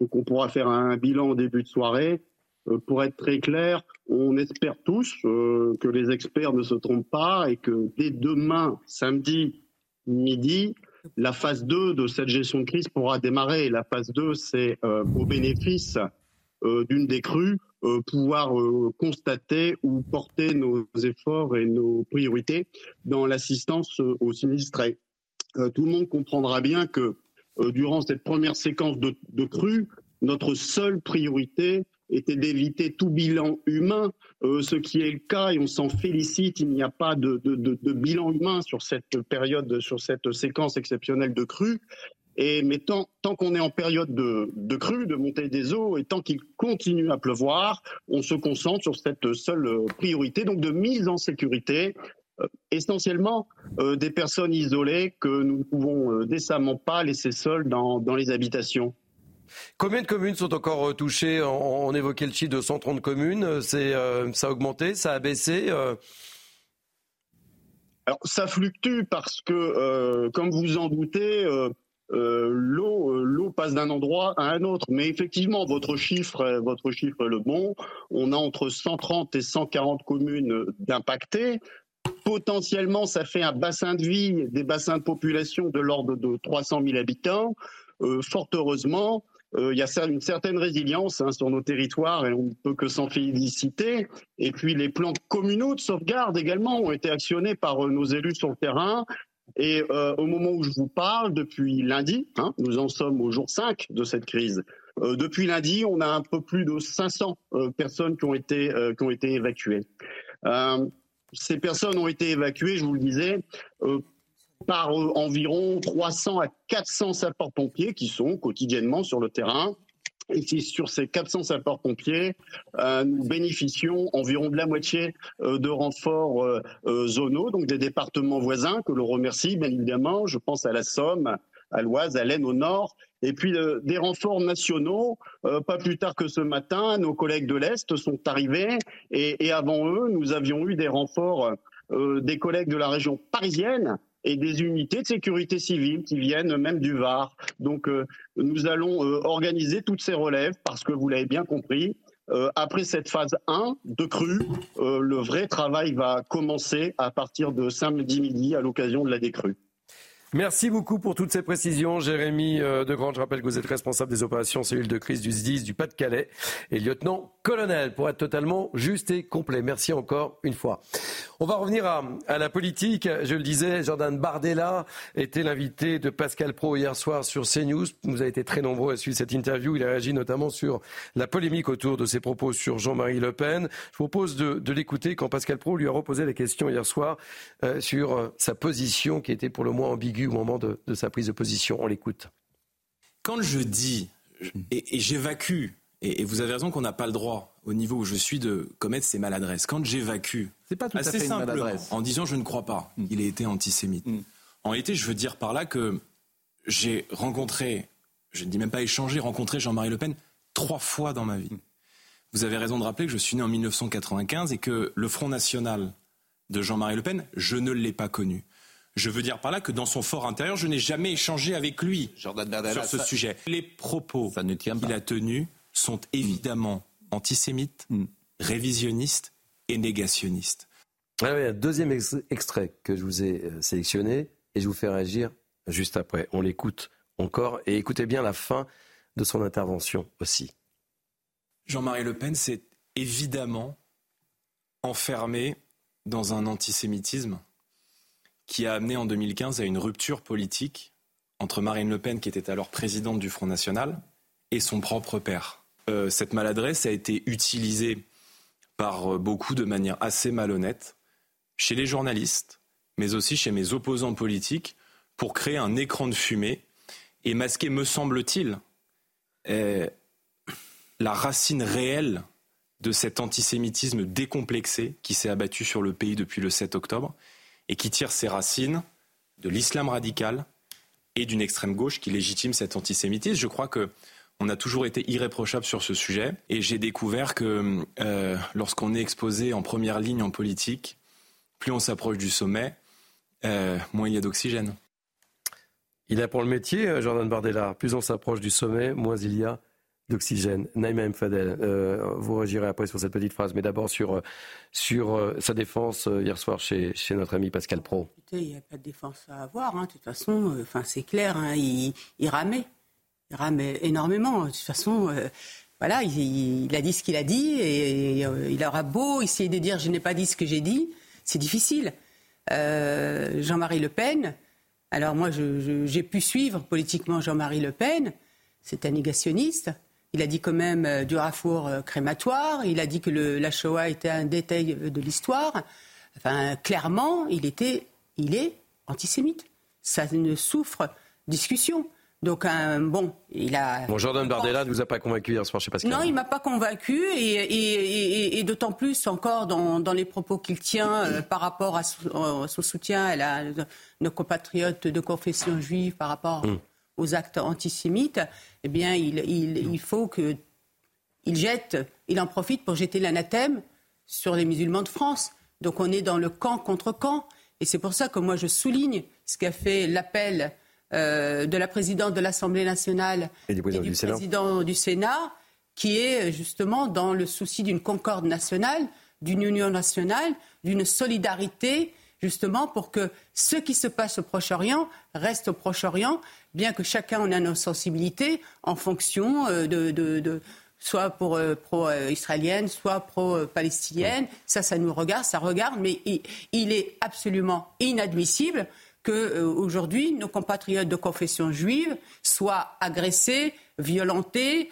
Donc on pourra faire un bilan au début de soirée. Euh, pour être très clair, on espère tous que les experts ne se trompent pas et que dès demain, samedi midi, la phase 2 de cette gestion de crise pourra démarrer. La phase 2, c'est au bénéfice d'une des crues pouvoir euh, constater ou porter nos efforts et nos priorités dans l'assistance euh, aux sinistrés. tout le monde comprendra bien que durant cette première séquence de, de crue, notre seule priorité était d'éviter tout bilan humain, ce qui est le cas et on s'en félicite. Il n'y a pas de, de, de, bilan humain sur cette période, sur cette séquence exceptionnelle de crue. Et mais tant, qu'on est en période de, de, crue, de montée des eaux, et tant qu'il continue à pleuvoir, on se concentre sur cette seule priorité, donc de mise en sécurité, euh, essentiellement euh, des personnes isolées que nous ne pouvons euh, décemment pas laisser seules dans, dans, les habitations. Combien de communes sont encore touchées? On, évoquait le chiffre de 130 communes. C'est, ça a augmenté, ça a baissé alors ça fluctue parce que, comme vous en doutez, l'eau euh, l'eau passe d'un endroit à un autre. Mais effectivement, votre chiffre, votre chiffre est le bon. On a entre 130 et 140 communes d'impactés. Potentiellement, ça fait un bassin de vie, des bassins de population de l'ordre de 300 000 habitants. Euh, fort heureusement, il y a une certaine résilience hein, sur nos territoires et on ne peut que s'en féliciter. Et puis les plans communaux de sauvegarde également ont été actionnés par nos élus sur le terrain et euh, au moment où je vous parle, depuis lundi, hein, nous en sommes au jour 5 de cette crise, euh, depuis lundi, on a un peu plus de 500 euh, personnes qui ont été, qui ont été évacuées. ces personnes ont été évacuées, je vous le disais, par environ 300 à 400 sapeurs-pompiers qui sont quotidiennement sur le terrain et sur ces 400 sapeurs-pompiers, euh, nous bénéficions environ de la moitié euh, de renforts euh, zonaux, donc des départements voisins, que l'on remercie bien évidemment. Je pense à la Somme, à l'ouest, à l'Aisne, au nord. Et puis des renforts nationaux, pas plus tard que ce matin, nos collègues de l'Est sont arrivés et avant eux, nous avions eu des renforts des collègues de la région parisienne et des unités de sécurité civile qui viennent même du Var. Donc nous allons organiser toutes ces relèves parce que vous l'avez bien compris, euh, après cette phase 1 de crue, euh, le vrai travail va commencer à partir de samedi midi à l'occasion de la décrue. Merci beaucoup pour toutes ces précisions. Jérémy euh, Degrand, je rappelle que vous êtes responsable des opérations cellules de crise du SDIS du Pas-de-Calais et lieutenant-colonel pour être totalement juste et complet. Merci encore une fois. On va revenir à, la politique. Je le disais, Jordan Bardella était l'invité de Pascal Pro hier soir sur CNews. Vous avez été très nombreux à suivre cette interview. Il a réagi notamment sur la polémique autour de ses propos sur Jean-Marie Le Pen. Je vous propose de, de l'écouter quand Pascal Pro lui a reposé la question hier soir euh, sur euh, sa position qui était pour le moins ambiguë au moment de, sa prise de position. On l'écoute. Quand je dis et, j'évacue, et, vous avez raison qu'on n'a pas le droit, au niveau où je suis, de commettre ces maladresses. Quand j'évacue, c'est pas tout assez à fait en disant je ne crois pas qu'il ait été antisémite. Mm. En réalité, je veux dire par là que j'ai rencontré, je ne dis même pas échangé, rencontré Jean-Marie Le Pen trois fois dans ma vie. Vous avez raison de rappeler que je suis né en 1995 et que le Front National de Jean-Marie Le Pen, je ne l'ai pas connu. Je veux dire par là que dans son fort intérieur, je n'ai jamais échangé avec lui sur ce sujet. Les propos qu'il a tenus sont évidemment antisémites, mm. révisionnistes et négationnistes. Alors, il y a un deuxième extrait que je vous ai euh, sélectionné et je vous fais réagir juste après. On l'écoute encore et écoutez bien la fin de son intervention aussi. Jean-Marie Le Pen s'est évidemment enfermé dans un antisémitisme qui a amené en 2015 à une rupture politique entre Marine Le Pen, qui était alors présidente du Front National, et son propre père. Euh, cette maladresse a été utilisée par euh, beaucoup de manière assez malhonnête chez les journalistes, mais aussi chez mes opposants politiques, pour créer un écran de fumée et masquer, me semble-t-il, euh, la racine réelle de cet antisémitisme décomplexé qui s'est abattu sur le pays depuis le 7 octobre et qui tire ses racines de l'islam radical et d'une extrême gauche qui légitime cet antisémitisme. Je crois que on a toujours été irréprochable sur ce sujet et j'ai découvert que euh, lorsqu'on est exposé en première ligne en politique, plus on s'approche du sommet, euh, moins il y a d'oxygène. Il a pour le métier, euh, Jordan Bardella. Plus on s'approche du sommet, moins il y a d'oxygène. Naïma Mfadel, euh, vous réagirez après sur cette petite phrase, mais d'abord sur, euh, sur euh, sa défense hier soir chez, chez notre ami Pascal Pro. Il n'y a pas de défense à avoir, hein. de toute façon, enfin, c'est clair, hein. il, il, ramait. Il ramait énormément. De toute façon, voilà, il, a dit ce qu'il a dit et, il aura beau essayer de dire je n'ai pas dit ce que j'ai dit, c'est difficile. Jean-Marie Le Pen, alors moi j'ai pu suivre politiquement Jean-Marie Le Pen, c'est un négationniste. Il a dit quand même euh, du rafour euh, crématoire. Il a dit que le, la Shoah était un détail de l'histoire. Enfin, clairement, il était, il est antisémite. Ça ne souffre discussion. Donc, bon, il a. Bon, Jordan Bardella ne vous a pas convaincu hier soir, je sais pas ce Non, il m'a pas convaincu, et, d'autant plus encore dans, les propos qu'il tient euh, par rapport à son, soutien à la, nos compatriotes de confession juive par rapport. Hum aux actes antisémites, eh bien, il, il, faut qu'il jette, il en profite pour jeter l'anathème sur les musulmans de France. Donc on est dans le camp contre camp. Et c'est pour ça que moi je souligne ce qu'a fait l'appel euh, de la présidente de l'Assemblée nationale et du, président, du, président du Sénat, qui est justement dans le souci d'une concorde nationale, d'une union nationale, d'une solidarité justement pour que ce qui se passe au Proche-Orient reste au Proche-Orient, bien que chacun en ait nos sensibilités en fonction euh, de, soit pour euh, pro-israélienne, soit pro-palestinienne. Ça, ça nous regarde, ça regarde, mais il, est absolument inadmissible qu'aujourd'hui, euh, nos compatriotes de confession juive soient agressés, violentés,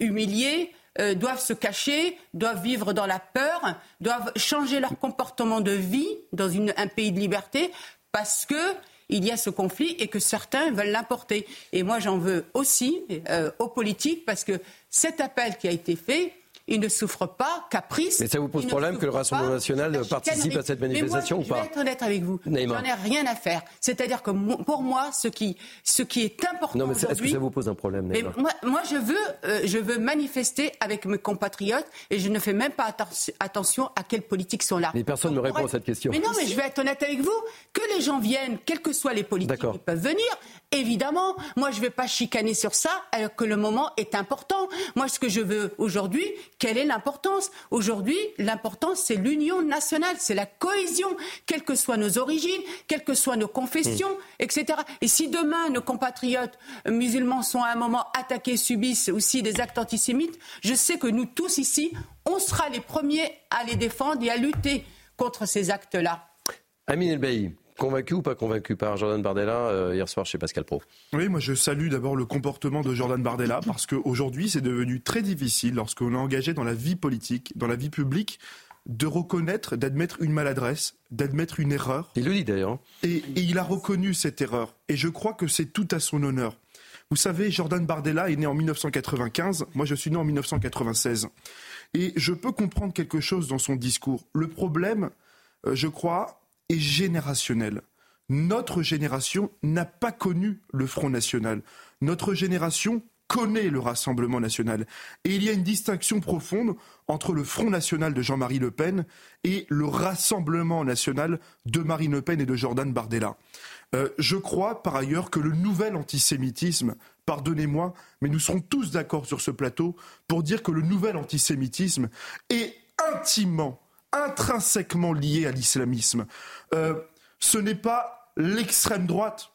humiliés euh, doivent se cacher, doivent vivre dans la peur, doivent changer leur comportement de vie dans un pays de liberté parce que il y a ce conflit et que certains veulent l'importer. Et moi, j'en veux aussi euh, aux politiques parce que cet appel qui a été fait, il ne souffre pas caprice. Mais ça vous pose problème que le Rassemblement national participe à cette manifestation ou pas Je vais être honnête avec vous. J'en ai rien à faire. C'est-à-dire que pour moi, ce qui, ce qui est important. Non, mais est-ce que ça vous pose un problème mais moi, moi, je veux, euh, je veux manifester avec mes compatriotes et je ne fais même pas attention à quelles politiques sont là. Mais personne ne répond à cette question. Mais non, mais je vais être honnête avec vous. Que les gens viennent, quelles que soient les politiques qui peuvent venir, évidemment. Moi, je ne vais pas chicaner sur ça alors que le moment est important. Moi, ce que je veux aujourd'hui, quelle est l'importance Aujourd'hui, l'importance, c'est l'union nationale, c'est la cohésion, quelles que soient nos origines, quelles que soient nos confessions, hmm. etc. Et si demain, nos compatriotes musulmans sont à un moment attaqués, subissent aussi des actes antisémites, je sais que nous tous ici, on sera les premiers à les défendre et à lutter contre ces actes-là. Amin Elbaï, Convaincu ou pas convaincu par Jordan Bardella euh, hier soir chez Pascal Pro? Oui, moi je salue d'abord le comportement de Jordan Bardella parce qu'aujourd'hui c'est devenu très difficile lorsqu'on est engagé dans la vie politique, dans la vie publique, de reconnaître, d'admettre une maladresse, d'admettre une erreur. Il le dit d'ailleurs. Et, et, il a reconnu cette erreur. Et je crois que c'est tout à son honneur. Vous savez, Jordan Bardella est né en 1995, moi je suis né en 1996. Et je peux comprendre quelque chose dans son discours. Le problème, euh, je crois, est générationnel. Notre génération n'a pas connu le Front National. Notre génération connaît le Rassemblement national. Et il y a une distinction profonde entre le Front national de Jean-Marie Le Pen et le Rassemblement national de Marine Le Pen et de Jordan Bardella. Euh, je crois par ailleurs que le nouvel antisémitisme, pardonnez-moi, mais nous serons tous d'accord sur ce plateau pour dire que le nouvel antisémitisme est intimement intrinsèquement lié à l'islamisme. Euh, ce n'est pas l'extrême droite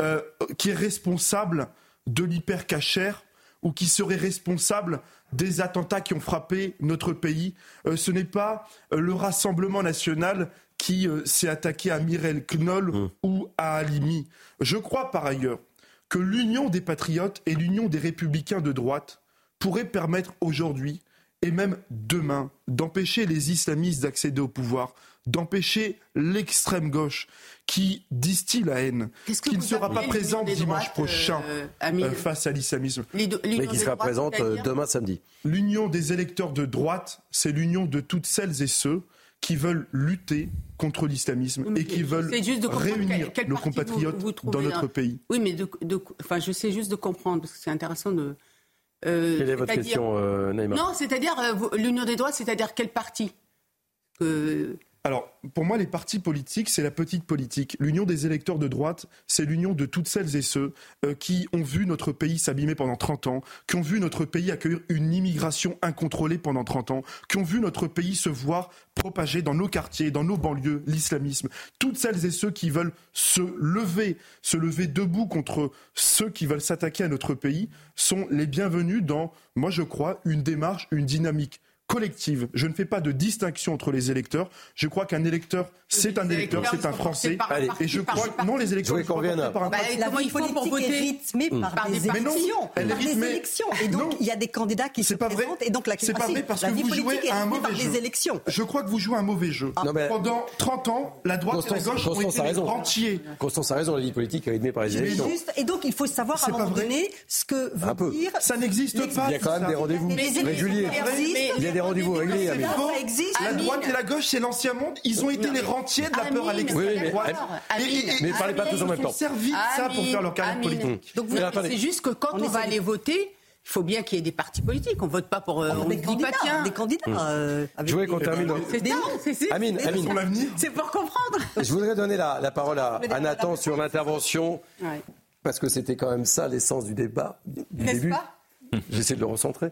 euh, qui est responsable de l'hypercachère ou qui serait responsable des attentats qui ont frappé notre pays. Euh, ce n'est pas le Rassemblement national qui s'est attaqué à Mirel Knoll mmh. ou à Halimi. Je crois par ailleurs que l'union des patriotes et l'union des républicains de droite pourraient permettre aujourd'hui et même demain d'empêcher les islamistes d'accéder au pouvoir, d'empêcher l'extrême gauche qui distille la haine, qui ne sera pas présente dimanche prochain euh, euh, face à l'islamisme. Mais qui sera présente euh, demain samedi. L'union des électeurs de droite, c'est l'union de toutes celles et ceux qui veulent lutter contre l'islamisme et qui veulent réunir nos compatriotes dans notre pays. Oui, mais enfin, je sais juste de comprendre, parce que c'est intéressant de, euh, Quelle est, votre question, euh, Non, c'est-à-dire euh, l'union des droits, c'est-à-dire quel parti? Alors, pour moi, les partis politiques, c'est la petite politique. L'union des électeurs de droite, c'est l'union de toutes celles et ceux euh, qui ont vu notre pays s'abîmer pendant 30 ans, qui ont vu notre pays accueillir une immigration incontrôlée pendant 30 ans, qui ont vu notre pays se voir propager dans nos quartiers, dans nos banlieues, l'islamisme. Toutes celles et ceux qui veulent se lever, se lever debout contre ceux qui veulent s'attaquer à notre pays sont les bienvenus dans, moi je crois, une démarche, une dynamique collective. Je ne fais pas de distinction entre les électeurs. Je crois qu'un électeur, c'est un électeur, c'est un Français. et je crois que non, les électeurs. Par un bah, la voie politique est rythmée par des élections. Par des élections. Et donc, il y a des candidats qui se présentent. Et donc, la C'est pas vrai parce que vous jouez à un mauvais jeu. élections. Je crois que vous jouez à un mauvais jeu. Pendant 30 ans, la droite et la gauche ont été rentiers. Constance a raison, la vie politique est rythmée par les élections. Et donc, il faut savoir à un moment donné ce que veut dire. Ça n'existe pas. Il y a quand même des rendez-vous réguliers. Il y a des rendez-vous réglés. Ça existe. La droite et la gauche, c'est l'ancien monde. Ils ont été les rentiers de la peur à l'extrême droite. Mais parlez pas tous en même temps. Ils ont servi de ça pour faire leur carrière politique. Donc c'est juste que quand on va aller voter, il faut bien qu'il y ait des partis politiques. On vote pas pour. Euh, on des, candidats, pas, des candidats. Euh, je voudrais qu'on termine. C'est Amine, Amine. C'est pour comprendre. Je voudrais donner la, la parole à, à Nathan sur l'intervention. Parce que c'était quand même ça l'essence du débat du début. J'essaie de le recentrer.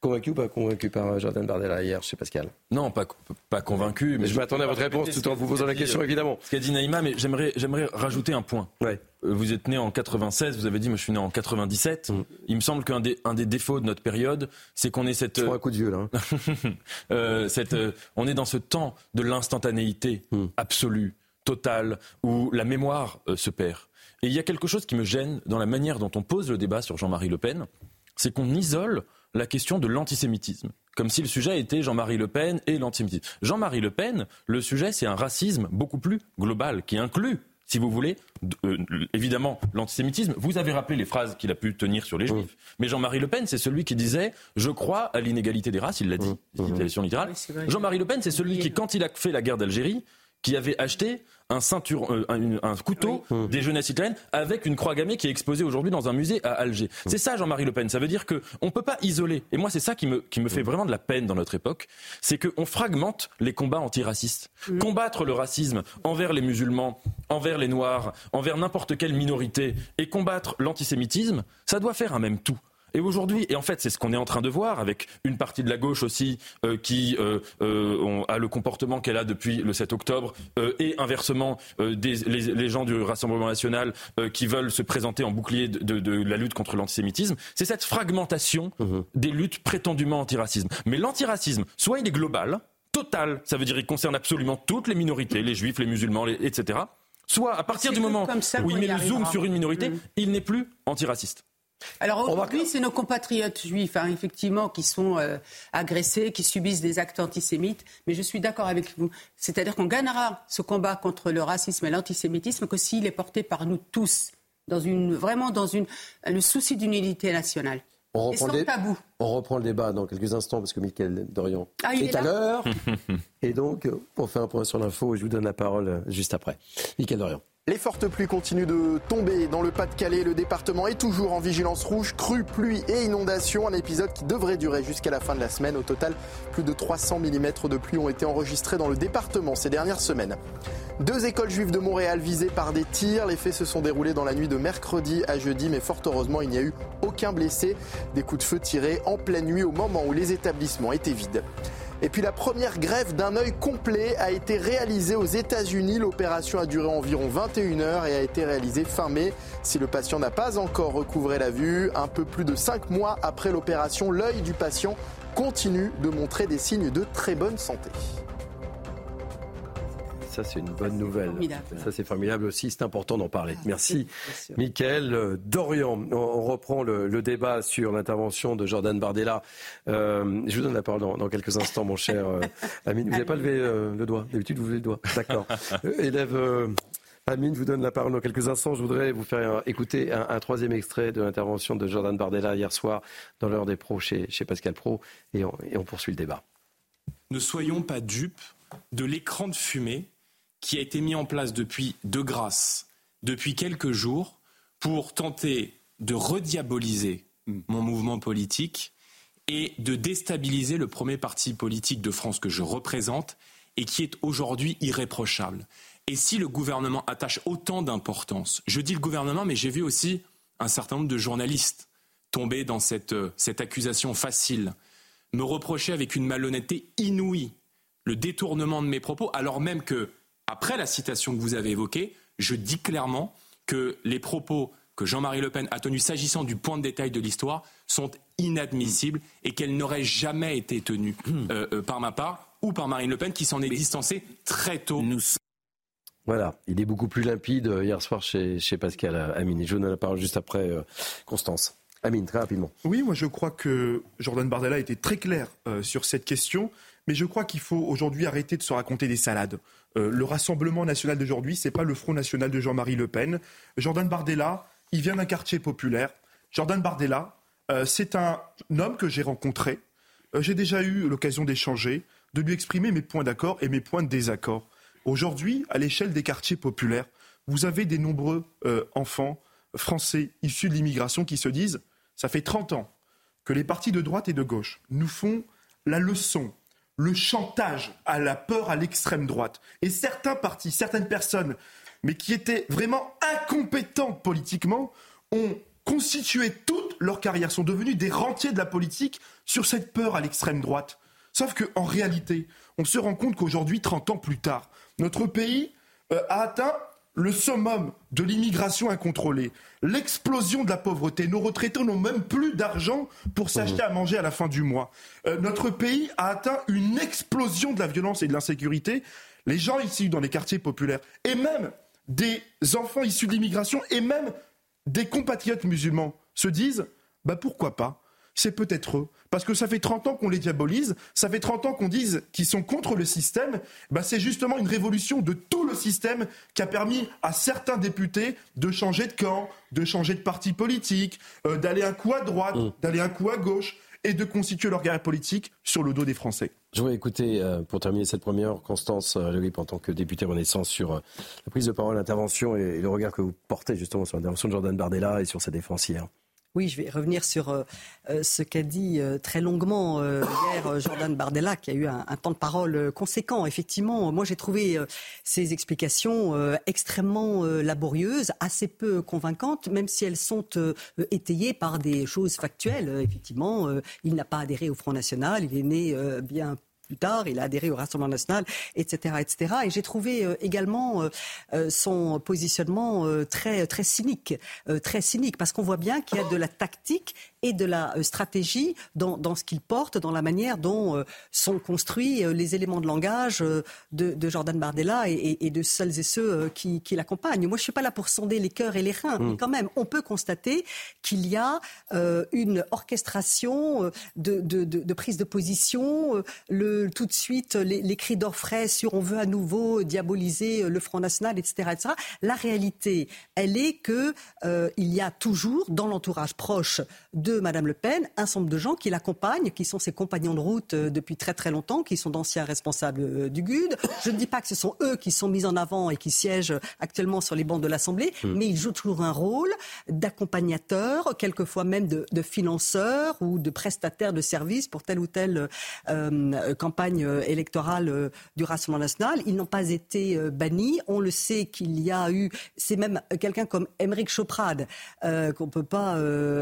Convaincu ou pas convaincu par Jordan Bardella hier chez Pascal? Non, pas, pas convaincu. Mais, je m'attendais à votre réponse tout en vous posant la question, évidemment. Ce qu'a dit Naïma, mais j'aimerais, j'aimerais rajouter un point. Ouais. Euh, vous êtes né en 96, vous avez dit, moi je suis né en 97. Mm. Il me semble qu'un des, un des défauts de notre période, c'est qu'on est cette. Je un coup de vieux là. Hein. (laughs) euh, cette, euh, on est dans ce temps de l'instantanéité mm. absolue, totale, où la mémoire euh, se perd. Et il y a quelque chose qui me gêne dans la manière dont on pose le débat sur Jean-Marie Le Pen, c'est qu'on isole la question de l'antisémitisme, comme si le sujet était Jean-Marie Le Pen et l'antisémitisme. Jean-Marie Le Pen, le sujet, c'est un racisme beaucoup plus global, qui inclut si vous voulez, euh, évidemment, l'antisémitisme. Vous avez rappelé les phrases qu'il a pu tenir sur les Juifs, mais Jean-Marie Le Pen, c'est celui qui disait Je crois à l'inégalité des races, il l'a dit, citation littérale. Jean-Marie Le Pen, c'est celui qui, quand il a fait la guerre d'Algérie, qui avait acheté un, ceinture, euh, un, couteau des jeunesses italiennes avec une croix gammée qui est exposée aujourd'hui dans un musée à Alger. C'est ça, Jean-Marie Le Pen. Ça veut dire qu'on ne peut pas isoler. Et moi, c'est ça qui me, qui me fait vraiment de la peine dans notre époque. C'est qu'on fragmente les combats antiracistes. Combattre le racisme envers les musulmans, envers les noirs, envers n'importe quelle minorité et combattre l'antisémitisme, ça doit faire un même tout. Et aujourd'hui, et en fait, c'est ce qu'on est en train de voir avec une partie de la gauche aussi euh, qui euh, euh, a le comportement qu'elle a depuis le 7 octobre, et inversement, des, les, gens du Rassemblement national qui veulent se présenter en bouclier de, de, la lutte contre l'antisémitisme. C'est cette fragmentation mmh. des luttes prétendument antiracisme. Mais l'antiracisme, soit il est global, total, ça veut dire qu'il concerne absolument toutes les minorités, les juifs, les musulmans, etc. Soit à partir du moment où il met le zoom sur une minorité, mmh. il n'est plus antiraciste. Alors aujourd'hui, c'est nos compatriotes juifs, hein, effectivement, qui sont euh, agressés, qui subissent des actes antisémites. Mais je suis d'accord avec vous. C'est-à-dire qu'on gagnera ce combat contre le racisme et l'antisémitisme que s'il est porté par nous tous, dans une, vraiment dans une, le souci d'une unité nationale. On reprend, et tabou. on reprend le débat dans quelques instants parce que Mickaël Dorian ah, est, à l'heure. (laughs) et donc, pour faire un point sur l'info, je vous donne la parole juste après. Mickaël Dorian. Les fortes pluies continuent de tomber dans le Pas-de-Calais. Le département est toujours en vigilance rouge. Crue, pluie et inondation. Un épisode qui devrait durer jusqu'à la fin de la semaine. Au total, plus de 300 mm de pluie ont été enregistrés dans le département ces dernières semaines. Deux écoles juives de Montréal visées par des tirs. Les faits se sont déroulés dans la nuit de mercredi à jeudi, mais fort heureusement, il n'y a eu aucun blessé. Des coups de feu tirés en pleine nuit au moment où les établissements étaient vides. Et puis la première greffe d'un œil complet a été réalisée aux États-Unis. L'opération a duré environ 21 heures et a été réalisée fin mai. Si le patient n'a pas encore recouvré la vue, un peu plus de 5 mois après l'opération, l'œil du patient continue de montrer des signes de très bonne santé ça c'est une bonne nouvelle. Ça c'est formidable aussi, c'est important d'en parler. Merci. Michael Dorian, on, reprend le, débat sur l'intervention de Jordan Bardella. Euh, je vous donne la parole dans, quelques instants, mon cher euh, (laughs) Amine. Vous n'avez pas levé euh, le doigt. D'habitude, vous levez le doigt. D'accord. (laughs) élève. Amine, je vous donne la parole dans quelques instants. Je voudrais vous faire écouter un, troisième extrait de l'intervention de Jordan Bardella hier soir dans l'heure des pros chez, chez Pascal Pro et on poursuit le débat. Ne soyons pas dupes de l'écran de fumée qui a été mis en place depuis de grâce, depuis quelques jours, pour tenter de rediaboliser mon mouvement politique et de déstabiliser le premier parti politique de France que je représente et qui est aujourd'hui irréprochable. Et si le gouvernement attache autant d'importance, je dis le gouvernement, mais j'ai vu aussi un certain nombre de journalistes tomber dans cette, cette accusation facile, me reprocher avec une malhonnêteté inouïe le détournement de mes propos, alors même que après la citation que vous avez évoquée, je dis clairement que les propos que Jean-Marie Le Pen a tenus s'agissant du point de détail de l'histoire sont inadmissibles et qu'elles n'auraient jamais été tenues euh, euh, par ma part ou par Marine Le Pen qui s'en est distancée très tôt. Voilà, il est beaucoup plus limpide euh, hier soir chez, Pascal Amine. Je vous donne la parole juste après Constance. Amine, très rapidement. Oui, moi je crois que Jordan Bardella a été très clair sur cette question, mais je crois qu'il faut aujourd'hui arrêter de se raconter des salades. Euh, le Rassemblement national d'aujourd'hui, ce n'est pas le Front national de Jean-Marie Le Pen. Jordan Bardella, il vient d'un quartier populaire. Jordan Bardella, euh, c'est un homme que j'ai rencontré. Euh, j'ai déjà eu l'occasion d'échanger, de lui exprimer mes points d'accord et mes points de désaccord. Aujourd'hui, à l'échelle des quartiers populaires, vous avez des nombreux enfants français issus de l'immigration qui se disent ça fait 30 ans que les partis de droite et de gauche nous font la leçon le chantage à la peur à l'extrême droite. Et certains partis, certaines personnes, mais qui étaient vraiment incompétentes politiquement, ont constitué toute leur carrière, sont devenus des rentiers de la politique sur cette peur à l'extrême droite. Sauf qu'en réalité, on se rend compte qu'aujourd'hui, 30 ans plus tard, notre pays euh, a atteint le summum de l'immigration incontrôlée, l'explosion de la pauvreté. Nos retraités n'ont même plus d'argent pour s'acheter à manger à la fin du mois. Euh, notre pays a atteint une explosion de la violence et de l'insécurité. Les gens ici dans les quartiers populaires, et même des enfants issus de l'immigration, et même des compatriotes musulmans, se disent bah pourquoi pas c'est peut-être eux. Parce que ça fait 30 ans qu'on les diabolise, ça fait 30 ans qu'on dise qu'ils sont contre le système. Bah, c'est justement une révolution de tout le système qui a permis à certains députés de changer de camp, de changer de parti politique, euh, d'aller un coup à droite, mm. d'aller un coup à gauche et de constituer leur guerre politique sur le dos des Français. Je voudrais écouter, euh, pour terminer cette première, Constance euh, en tant que députée Renaissance, sur euh, la prise de parole, l'intervention et, le regard que vous portez justement sur l'intervention de Jordan Bardella et sur sa défense hier. Oui, je vais revenir sur euh, euh, ce qu'a dit euh, très longuement hier Jordan Bardella, qui a eu un, temps de parole conséquent. Effectivement, moi j'ai trouvé ces explications extrêmement laborieuses, assez peu convaincantes, même si elles sont étayées par des choses factuelles. Effectivement, il n'a pas adhéré au Front National, il est né bien plus tard, il a adhéré au Rassemblement national, etc., etc. Et j'ai trouvé euh, également euh, euh, son positionnement très très cynique, très cynique, parce qu'on voit bien qu'il y a de la tactique et de la stratégie dans, dans ce qu'il porte, dans la manière dont sont construits les éléments de langage de, Jordan Bardella et, de celles et ceux qui, qui l'accompagnent. Moi, je suis pas là pour sonder les cœurs et les reins, mais mmh. quand même, on peut constater qu'il y a une orchestration de, de, de, prise de position, le tout de suite les, cris d'orfraie sur on veut à nouveau diaboliser le Front National, etc. etc. La réalité, elle est que euh, il y a toujours dans l'entourage proche de Madame Le Pen un certain nombre de gens qui l'accompagnent, qui sont ses compagnons de route euh, depuis très très longtemps, qui sont d'anciens responsables euh, du GUD. Je ne dis pas que ce sont eux qui sont mis en avant et qui siègent actuellement sur les bancs de l'Assemblée, hmm. mais ils jouent toujours un rôle d'accompagnateur, quelquefois même de, de financeur ou de prestataire de services pour telle ou telle euh, campagne euh, électorale euh, du Rassemblement national. Ils n'ont pas été euh, bannis. On le sait qu'il y a eu, c'est même quelqu'un comme Émeric Choprade qu'on ne peut pas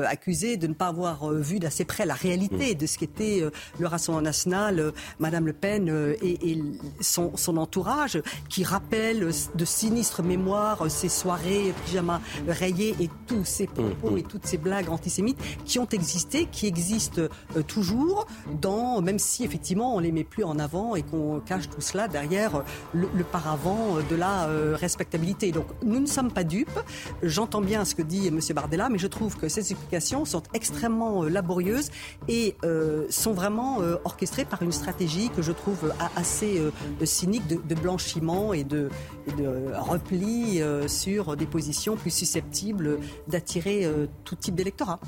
accuser de ne pas avoir vu d'assez près la réalité de ce qu'était le Rassemblement national, Madame Le Pen et, son, son, entourage, qui rappelle de sinistres mémoires ces soirées pyjama rayées et tous ces propos mm, mm. et toutes ces blagues antisémites qui ont existé, qui existent toujours, dans, même si effectivement on les met plus en avant et qu'on cache tout cela derrière le, paravent de la euh, respectabilité. Donc nous ne sommes pas dupes. J'entends bien ce que dit M. Bardella, mais je trouve que ces explications sont extrêmement euh, laborieuses et euh, sont vraiment orchestrées par une stratégie que je trouve assez cynique de, blanchiment et de, de repli sur des positions plus susceptibles d'attirer tout type d'électorat.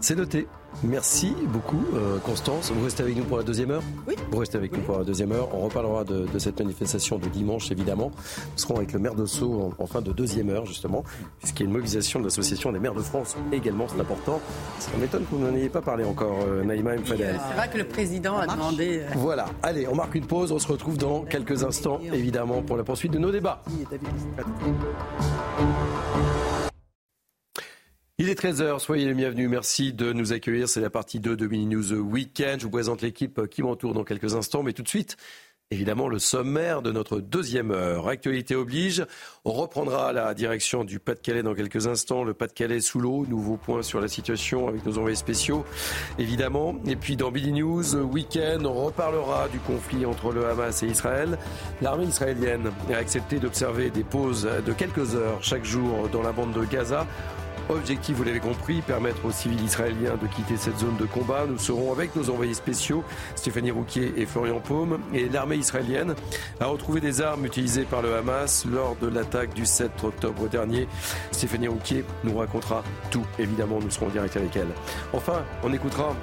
C'est noté. Merci beaucoup, euh, Constance. Vous restez avec nous pour la deuxième heure? Oui. Vous restez avec nous pour la deuxième heure. On reparlera de, cette manifestation de dimanche, évidemment. Nous serons avec le maire de Sceaux en, fin de deuxième heure, justement, puisqu'il y a une mobilisation de l'Association des maires de France également. C'est important. Ça m'étonne que vous n'en ayez pas parlé encore, euh, Naïma Mfadel. C'est vrai que le président a demandé. Euh, voilà. Allez, on marque une pause. On se retrouve dans quelques instants, évidemment, pour la poursuite de nos débats. Il est 13h, soyez les bienvenus. Merci de nous accueillir. C'est la partie 2 de Mini News Weekend. Je vous présente l'équipe qui m'entoure dans quelques instants, mais tout de suite, évidemment, le sommaire de notre deuxième heure. Actualité oblige. On reprendra la direction du Pas-de-Calais dans quelques instants. Le Pas-de-Calais sous l'eau. Nouveau point sur la situation avec nos envoyés spéciaux, évidemment. Et puis dans Billy News Weekend, on reparlera du conflit entre le Hamas et Israël. L'armée israélienne a accepté d'observer des pauses de quelques heures chaque jour dans la bande de Gaza Objectif, vous l'avez compris, permettre aux civils israéliens de quitter cette zone de combat. Nous serons avec nos envoyés spéciaux, Stéphanie Rouquier et Florian Paume. Et l'armée israélienne a retrouvé des armes utilisées par le Hamas lors de l'attaque du 7 octobre dernier. Stéphanie Rouquier nous racontera tout. Évidemment, nous serons en direct avec elle. Enfin, on écoutera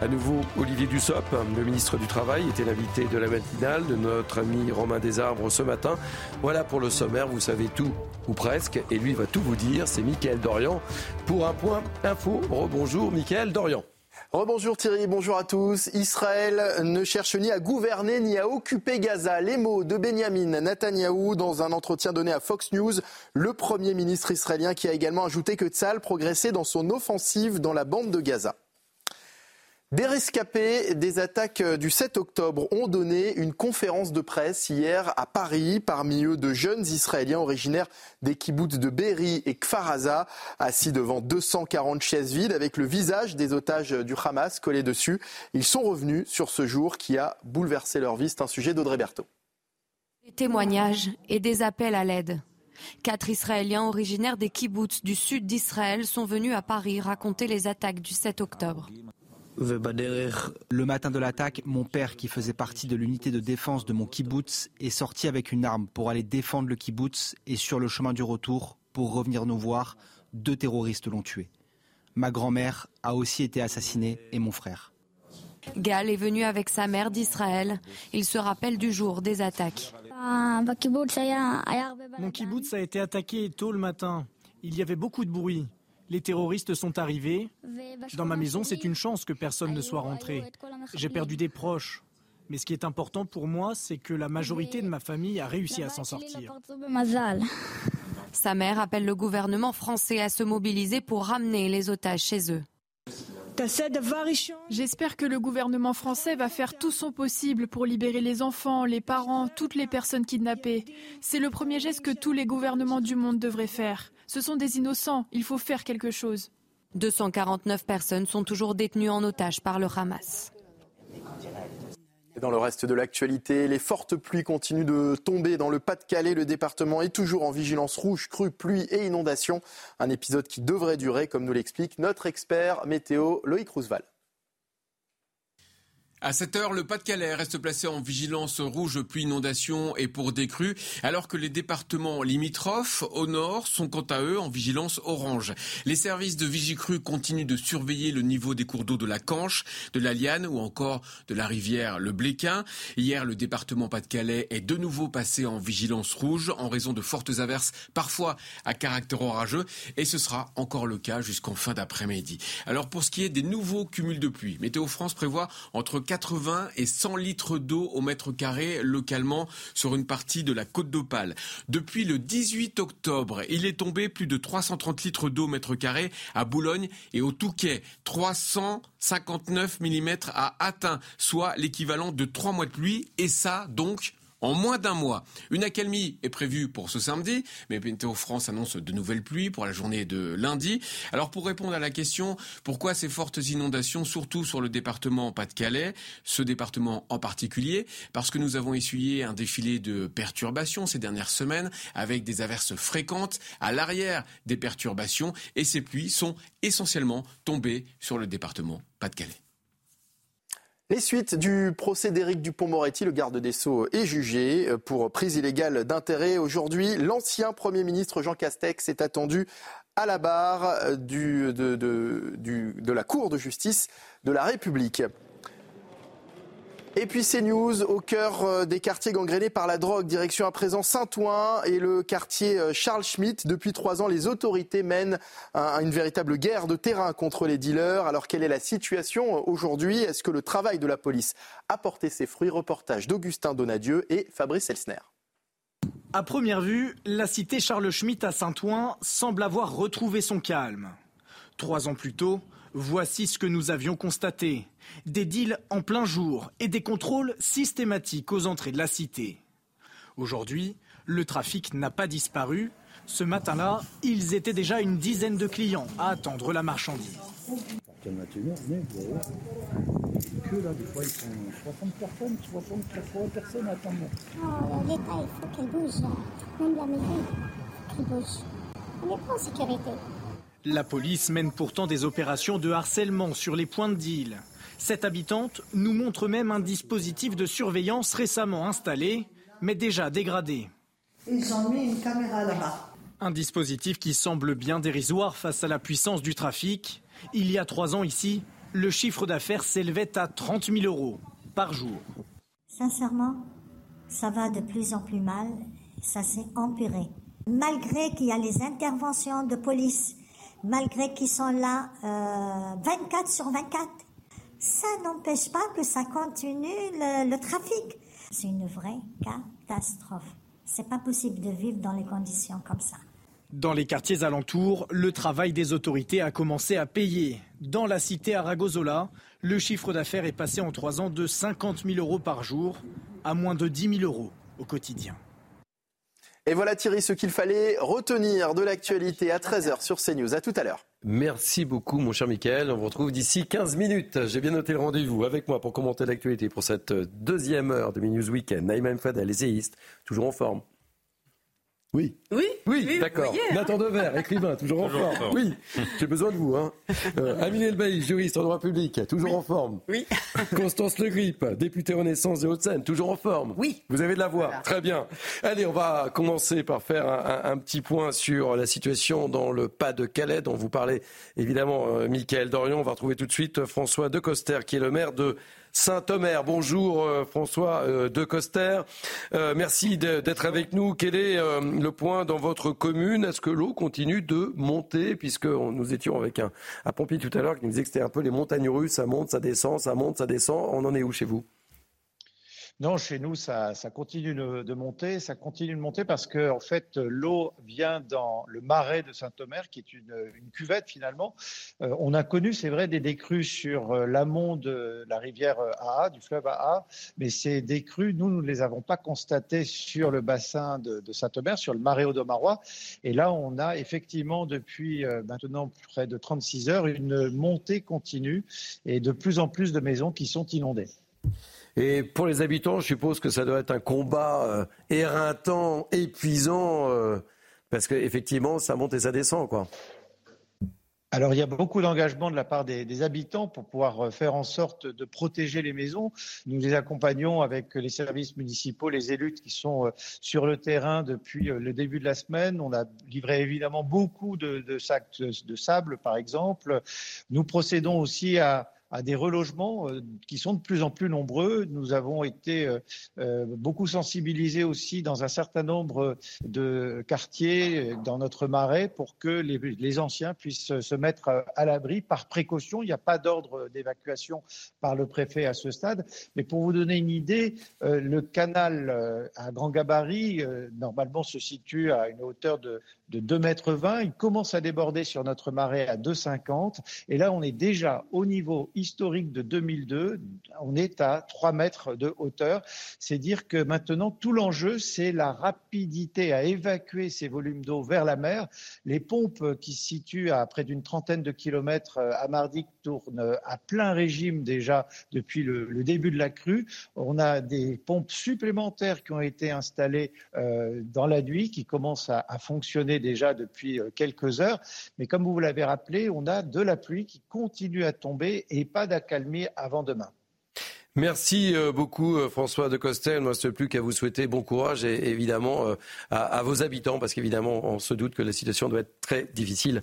à nouveau, Olivier Dussopt, le ministre du Travail, était l'invité de la matinale de notre ami Romain Desarbres ce matin. Voilà pour le sommaire, vous savez tout, ou presque, et lui va tout vous dire. C'est Mickaël Dorian pour un point info. Rebonjour Mickaël Dorian. Rebonjour Thierry, bonjour à tous. Israël ne cherche ni à gouverner ni à occuper Gaza. Les mots de Benjamin Netanyahou dans un entretien donné à Fox News, le premier ministre israélien qui a également ajouté que Tzal progressait dans son offensive dans la bande de Gaza. Des rescapés des attaques du 7 octobre ont donné une conférence de presse hier à Paris, parmi eux de jeunes Israéliens originaires des kibbutz de Berry et Kfaraza, assis devant 240 chaises vides avec le visage des otages du Hamas collé dessus. Ils sont revenus sur ce jour qui a bouleversé leur vie. C'est un sujet d'Audrey Berthaud. Des témoignages et des appels à l'aide. Quatre Israéliens originaires des kibbutz du sud d'Israël sont venus à Paris raconter les attaques du 7 octobre. Le matin de l'attaque, mon père, qui faisait partie de l'unité de défense de mon kibbutz, est sorti avec une arme pour aller défendre le kibbutz et sur le chemin du retour, pour revenir nous voir, deux terroristes l'ont tué. Ma grand-mère a aussi été assassinée et mon frère. Gal est venu avec sa mère d'Israël. Il se rappelle du jour des attaques. Mon kibbutz a été attaqué tôt le matin. Il y avait beaucoup de bruit. Les terroristes sont arrivés. Dans ma maison, c'est une chance que personne ne soit rentré. J'ai perdu des proches. Mais ce qui est important pour moi, c'est que la majorité de ma famille a réussi à s'en sortir. Sa mère appelle le gouvernement français à se mobiliser pour ramener les otages chez eux. J'espère que le gouvernement français va faire tout son possible pour libérer les enfants, les parents, toutes les personnes kidnappées. C'est le premier geste que tous les gouvernements du monde devraient faire. Ce sont des innocents, il faut faire quelque chose. 249 personnes sont toujours détenues en otage par le Hamas. Dans le reste de l'actualité, les fortes pluies continuent de tomber dans le Pas-de-Calais. Le département est toujours en vigilance rouge, crue, pluie et inondation. Un épisode qui devrait durer, comme nous l'explique notre expert météo Loïc Roosevelt. À cette heure, le Pas-de-Calais reste placé en vigilance rouge pluie inondation et pour des crues, alors que les départements limitrophes au nord sont quant à eux en vigilance orange. Les services de Vigicru continuent de surveiller le niveau des cours d'eau de la Canche, de la Liane ou encore de la rivière le Bléquin. Hier, le département Pas-de-Calais est de nouveau passé en vigilance rouge en raison de fortes averses, parfois à caractère orageux, et ce sera encore le cas jusqu'en fin d'après-midi. Alors pour ce qui est des nouveaux cumuls de pluie, Météo France prévoit entre 80 et 100 litres d'eau au mètre carré localement sur une partie de la côte d'Opale. Depuis le 18 octobre, il est tombé plus de 330 litres d'eau au mètre carré à Boulogne et au Touquet. 359 mm a atteint, soit l'équivalent de trois mois de pluie et ça donc en moins d'un mois. Une accalmie est prévue pour ce samedi, mais Météo France annonce de nouvelles pluies pour la journée de lundi. Alors pour répondre à la question, pourquoi ces fortes inondations, surtout sur le département Pas-de-Calais, ce département en particulier, parce que nous avons essuyé un défilé de perturbations ces dernières semaines, avec des averses fréquentes à l'arrière des perturbations, et ces pluies sont essentiellement tombées sur le département Pas-de-Calais. Les suites du procès d'Éric Dupont-Moretti, le garde des Sceaux, est jugé pour prise illégale d'intérêt. Aujourd'hui, l'ancien Premier ministre Jean Castex est attendu à la barre du, de la Cour de justice de la République. Et puis CNews, au cœur des quartiers gangrénés par la drogue, direction à présent Saint-Ouen et le quartier Charles Schmitt. Depuis trois ans, les autorités mènent une véritable guerre de terrain contre les dealers. Alors quelle est la situation aujourd'hui? Est-ce que le travail de la police a porté ses fruits? Reportage d'Augustin Donadieu et Fabrice Elsner. À première vue, la cité Charles Schmitt à Saint-Ouen semble avoir retrouvé son calme. Trois ans plus tôt, voici ce que nous avions constaté. Des deals en plein jour et des contrôles systématiques aux entrées de la cité. Aujourd'hui, le trafic n'a pas disparu. Ce matin-là, ils étaient déjà une dizaine de clients à attendre la marchandise. Que là, des fois, ils sont 60 personnes, 60, 80 personnes à attendre. Oh, L'État, il faut qu'elle bouge. Même la mairie, qu'elle bouge. On n'est pas en sécurité. La police mène pourtant des opérations de harcèlement sur les points de deal. Cette habitante nous montre même un dispositif de surveillance récemment installé, mais déjà dégradé. Ils ont mis une caméra là-bas. Un dispositif qui semble bien dérisoire face à la puissance du trafic. Il y a trois ans ici, le chiffre d'affaires s'élevait à 30 000 euros par jour. Sincèrement, ça va de plus en plus mal. Ça s'est empiré. Malgré qu'il y a les interventions de police, malgré qu'ils sont là euh, 24 sur 24, ça n'empêche pas que ça continue le, le trafic. C'est une vraie catastrophe. C'est pas possible de vivre dans les conditions comme ça. Dans les quartiers alentours, le travail des autorités a commencé à payer. Dans la cité Aragozola, le chiffre d'affaires est passé en trois ans de 50 000 euros par jour à moins de 10 000 euros au quotidien. Et voilà Thierry ce qu'il fallait retenir de l'actualité à 13h sur CNews. À tout à l'heure. Merci beaucoup mon cher Michael. On vous retrouve d'ici 15 minutes. J'ai bien noté le rendez-vous avec moi pour commenter l'actualité pour cette deuxième heure de Minus Weekend. Naïma Fadel, essayiste, toujours en forme. Oui. Oui. Oui, d'accord. hein. Nathan Dever, écrivain, toujours en Toujours en forme. forme. Oui, j'ai besoin de vous. Hein. Euh, Amine Elbaï, juriste en droit public, toujours en forme. Oui. (laughs) Constance Le Grip, députée Renaissance de Haute-Seine, toujours en forme. Oui. Vous avez de la voix. Très bien. Allez, on va commencer par faire un, un- un petit point sur la situation dans le Pas-de-Calais, dont vous parlez évidemment, euh, Michael Dorion. On va retrouver tout de suite euh, François Decoster, qui est le maire de Saint-Omer. Bonjour euh, François euh, Decoster. Euh, merci de- d'être avec nous. Quel est euh, le point dans votre commune? Est-ce que l'eau continue de monter? Puisque nous étions avec un, un pompier tout à l'heure qui nous disait que c'était un peu les montagnes russes. Ça monte, ça descend, ça monte, ça descend. On en est où chez vous? Non, chez nous, ça, continue de, monter. Ça continue de monter parce que, en fait, l'eau vient dans le marais de Saint-Omer, qui est une, cuvette finalement. Euh, on a connu, c'est vrai, des décrues sur euh, l'amont de la rivière euh, Aa, du fleuve Aa, mais ces décrues, nous, nous ne les avons pas constatées sur le bassin de, de Saint-Omer, sur le marais audomarois. Et là, on a effectivement, depuis maintenant près de 36 heures, une montée continue et de plus en plus de maisons qui sont inondées. Et pour les habitants, je suppose que ça doit être un combat euh, éreintant, épuisant, euh, parce qu'effectivement, ça monte et ça descend, quoi. Alors, il y a beaucoup d'engagement de la part des, habitants pour pouvoir euh, faire en sorte de protéger les maisons. Nous les accompagnons avec les services municipaux, les élus qui sont euh, sur le terrain depuis euh, le début de la semaine. On a livré évidemment beaucoup de, sacs de sable, par exemple. Nous procédons aussi à à des relogements euh, qui sont de plus en plus nombreux. Nous avons été euh, euh, beaucoup sensibilisés aussi dans un certain nombre de quartiers dans notre marais pour que les, anciens puissent se mettre à l'abri par précaution. Il n'y a pas d'ordre d'évacuation par le préfet à ce stade. Mais pour vous donner une idée, le canal à grand gabarit, normalement, se situe à une hauteur de, de 2,20 mètres. Il commence à déborder sur notre marais à 2,50. Et là, on est déjà au niveau historique de 2002. On est à 3 mètres de hauteur. C'est dire que maintenant, tout l'enjeu, c'est la rapidité à évacuer ces volumes d'eau vers la mer. Les pompes qui se situent à près d'une trentaine de kilomètres euh, à Mardic tournent à plein régime déjà depuis le, début de la crue. On a des pompes supplémentaires qui ont été installées euh, dans la nuit, qui commencent à fonctionner déjà depuis euh, quelques heures. Mais comme vous l'avez rappelé, on a de la pluie qui continue à tomber et pas d'accalmie avant demain. Merci euh, beaucoup euh, François de Costel. Il ne reste plus qu'à vous souhaiter bon courage et évidemment à vos habitants parce qu'évidemment on se doute que la situation doit être très difficile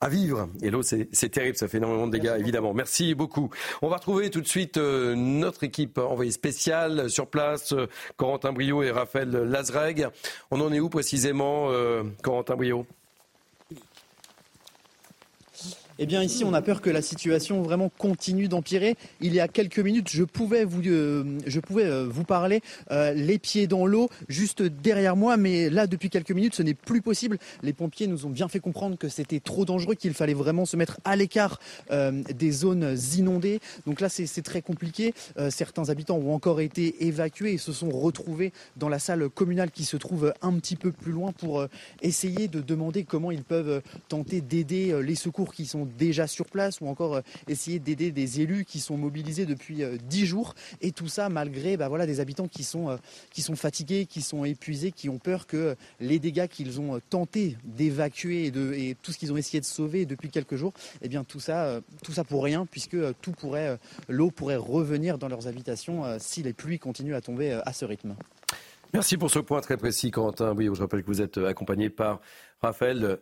à vivre. Et l'eau, c'est terrible, ça fait énormément de dégâts, évidemment. Merci beaucoup. On va retrouver tout de suite euh, notre équipe envoyée spéciale sur place, euh, Corentin Brio et Raphaël Lazreg. On en est où précisément, euh, Corentin Brio? Eh bien ici, on a peur que la situation vraiment continue d'empirer. Il y a quelques minutes, je pouvais vous, euh, je pouvais euh, vous parler euh, les pieds dans l'eau, juste derrière moi, mais là, depuis quelques minutes, ce n'est plus possible. Les pompiers nous ont bien fait comprendre que c'était trop dangereux, qu'il fallait vraiment se mettre à l'écart euh, des zones inondées. Donc là, c'est très compliqué. Euh, certains habitants ont encore été évacués et se sont retrouvés dans la salle communale qui se trouve un petit peu plus loin pour essayer de demander comment ils peuvent tenter d'aider les secours qui sont déjà sur place ou encore euh, essayer d'aider des élus qui sont mobilisés depuis euh, dix jours. Et tout ça malgré bah, voilà, des habitants qui sont, euh, qui sont fatigués, qui sont épuisés, qui ont peur que les dégâts qu'ils ont tenté d'évacuer et, et tout ce qu'ils ont essayé de sauver depuis quelques jours, eh bien tout ça, tout ça pour rien puisque tout pourrait, l'eau pourrait revenir dans leurs habitations si les pluies continuent à tomber à ce rythme. Merci pour ce point très précis, Corentin. Oui, je rappelle que vous êtes accompagné par Raphaël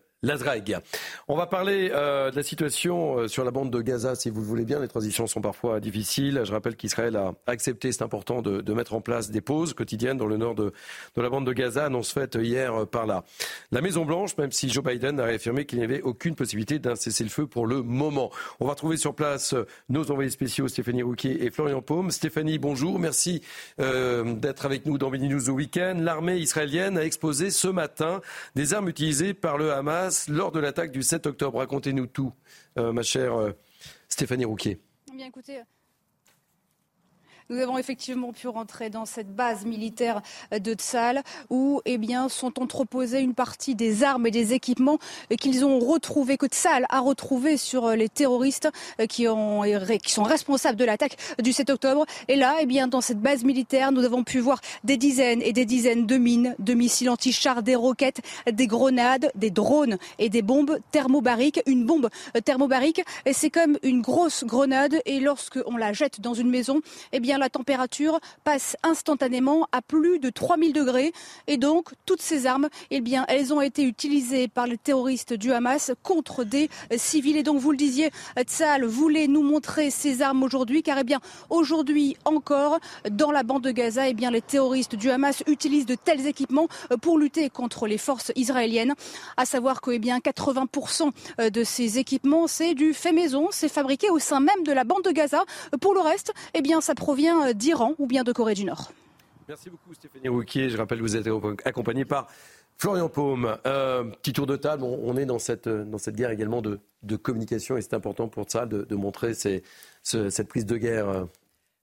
On va parler euh, de la situation euh, sur la bande de Gaza, si vous le voulez bien. Les transitions sont parfois difficiles. Je rappelle qu'Israël a accepté, c'est important, de, mettre en place des pauses quotidiennes dans le nord de, la bande de Gaza, annonce faite hier par la, la Maison-Blanche, même si Joe Biden a réaffirmé qu'il n'y avait aucune possibilité d'un cessez-le-feu pour le moment. On va trouver sur place nos envoyés spéciaux, Stéphanie Rouquier et Florian Paume. Stéphanie, bonjour. Merci euh, d'être avec nous dans Mini News au week-end. L'armée israélienne a exposé ce matin des armes utilisées par le Hamas lors de l'attaque du 7 octobre. Racontez-nous tout, euh, ma chère euh, Stéphanie Rouquier. Eh Nous avons effectivement pu rentrer dans cette base militaire de Tsal où eh bien, sont entreposées une partie des armes et des équipements qu'ils ont retrouvés, que Tsal a retrouvés sur les terroristes qui, ont, qui sont responsables de l'attaque du 7 octobre. Et là, eh bien, dans cette base militaire, nous avons pu voir des dizaines et des dizaines de mines, de missiles anti-chars, des roquettes, des grenades, des drones et des bombes thermobariques. Une bombe thermobarique, c'est comme une grosse grenade et lorsqu'on la jette dans une maison, eh bien, la température passe instantanément à plus de 3000 degrés. Et donc, toutes ces armes, eh bien, elles ont été utilisées par les terroristes du Hamas contre des civils. Et donc, vous le disiez, Tzal voulait nous montrer ces armes aujourd'hui, car, eh bien, aujourd'hui encore, dans la bande de Gaza, eh bien, les terroristes du Hamas utilisent de tels équipements pour lutter contre les forces israéliennes. À savoir que, eh bien, 80% de ces équipements, c'est du fait maison, c'est fabriqué au sein même de la bande de Gaza. Pour le reste, eh bien, ça provient d'Iran ou bien de Corée du Nord? Merci beaucoup Stéphanie Rouquier. Je rappelle que vous êtes accompagné par Florian Paume. Euh, petit tour de table. On, est dans cette, dans cette guerre également de, de communication et c'est important pour ça de, montrer cette prise de guerre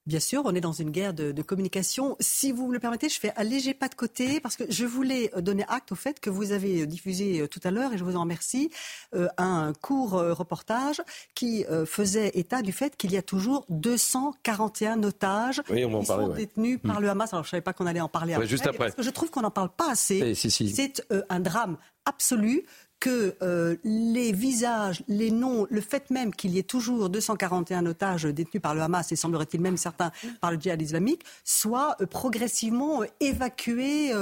Bien sûr, on est dans une guerre de, communication. Si vous me le permettez, je fais un léger pas de côté parce que je voulais donner acte au fait que vous avez diffusé euh, tout à l'heure, et je vous en remercie, euh, un court euh, reportage qui faisait état du fait qu'il y a toujours 241 otages qui sont détenus par mm. le Hamas. Alors je ne savais pas qu'on allait en parler après, juste après. Parce que je trouve qu'on n'en parle pas assez. Eh, C'est un drame absolu que euh, les visages, les noms, le fait même qu'il y ait toujours 241 otages détenus par le Hamas et semblerait-il même certains par le djihad islamique, soient euh, progressivement euh, évacués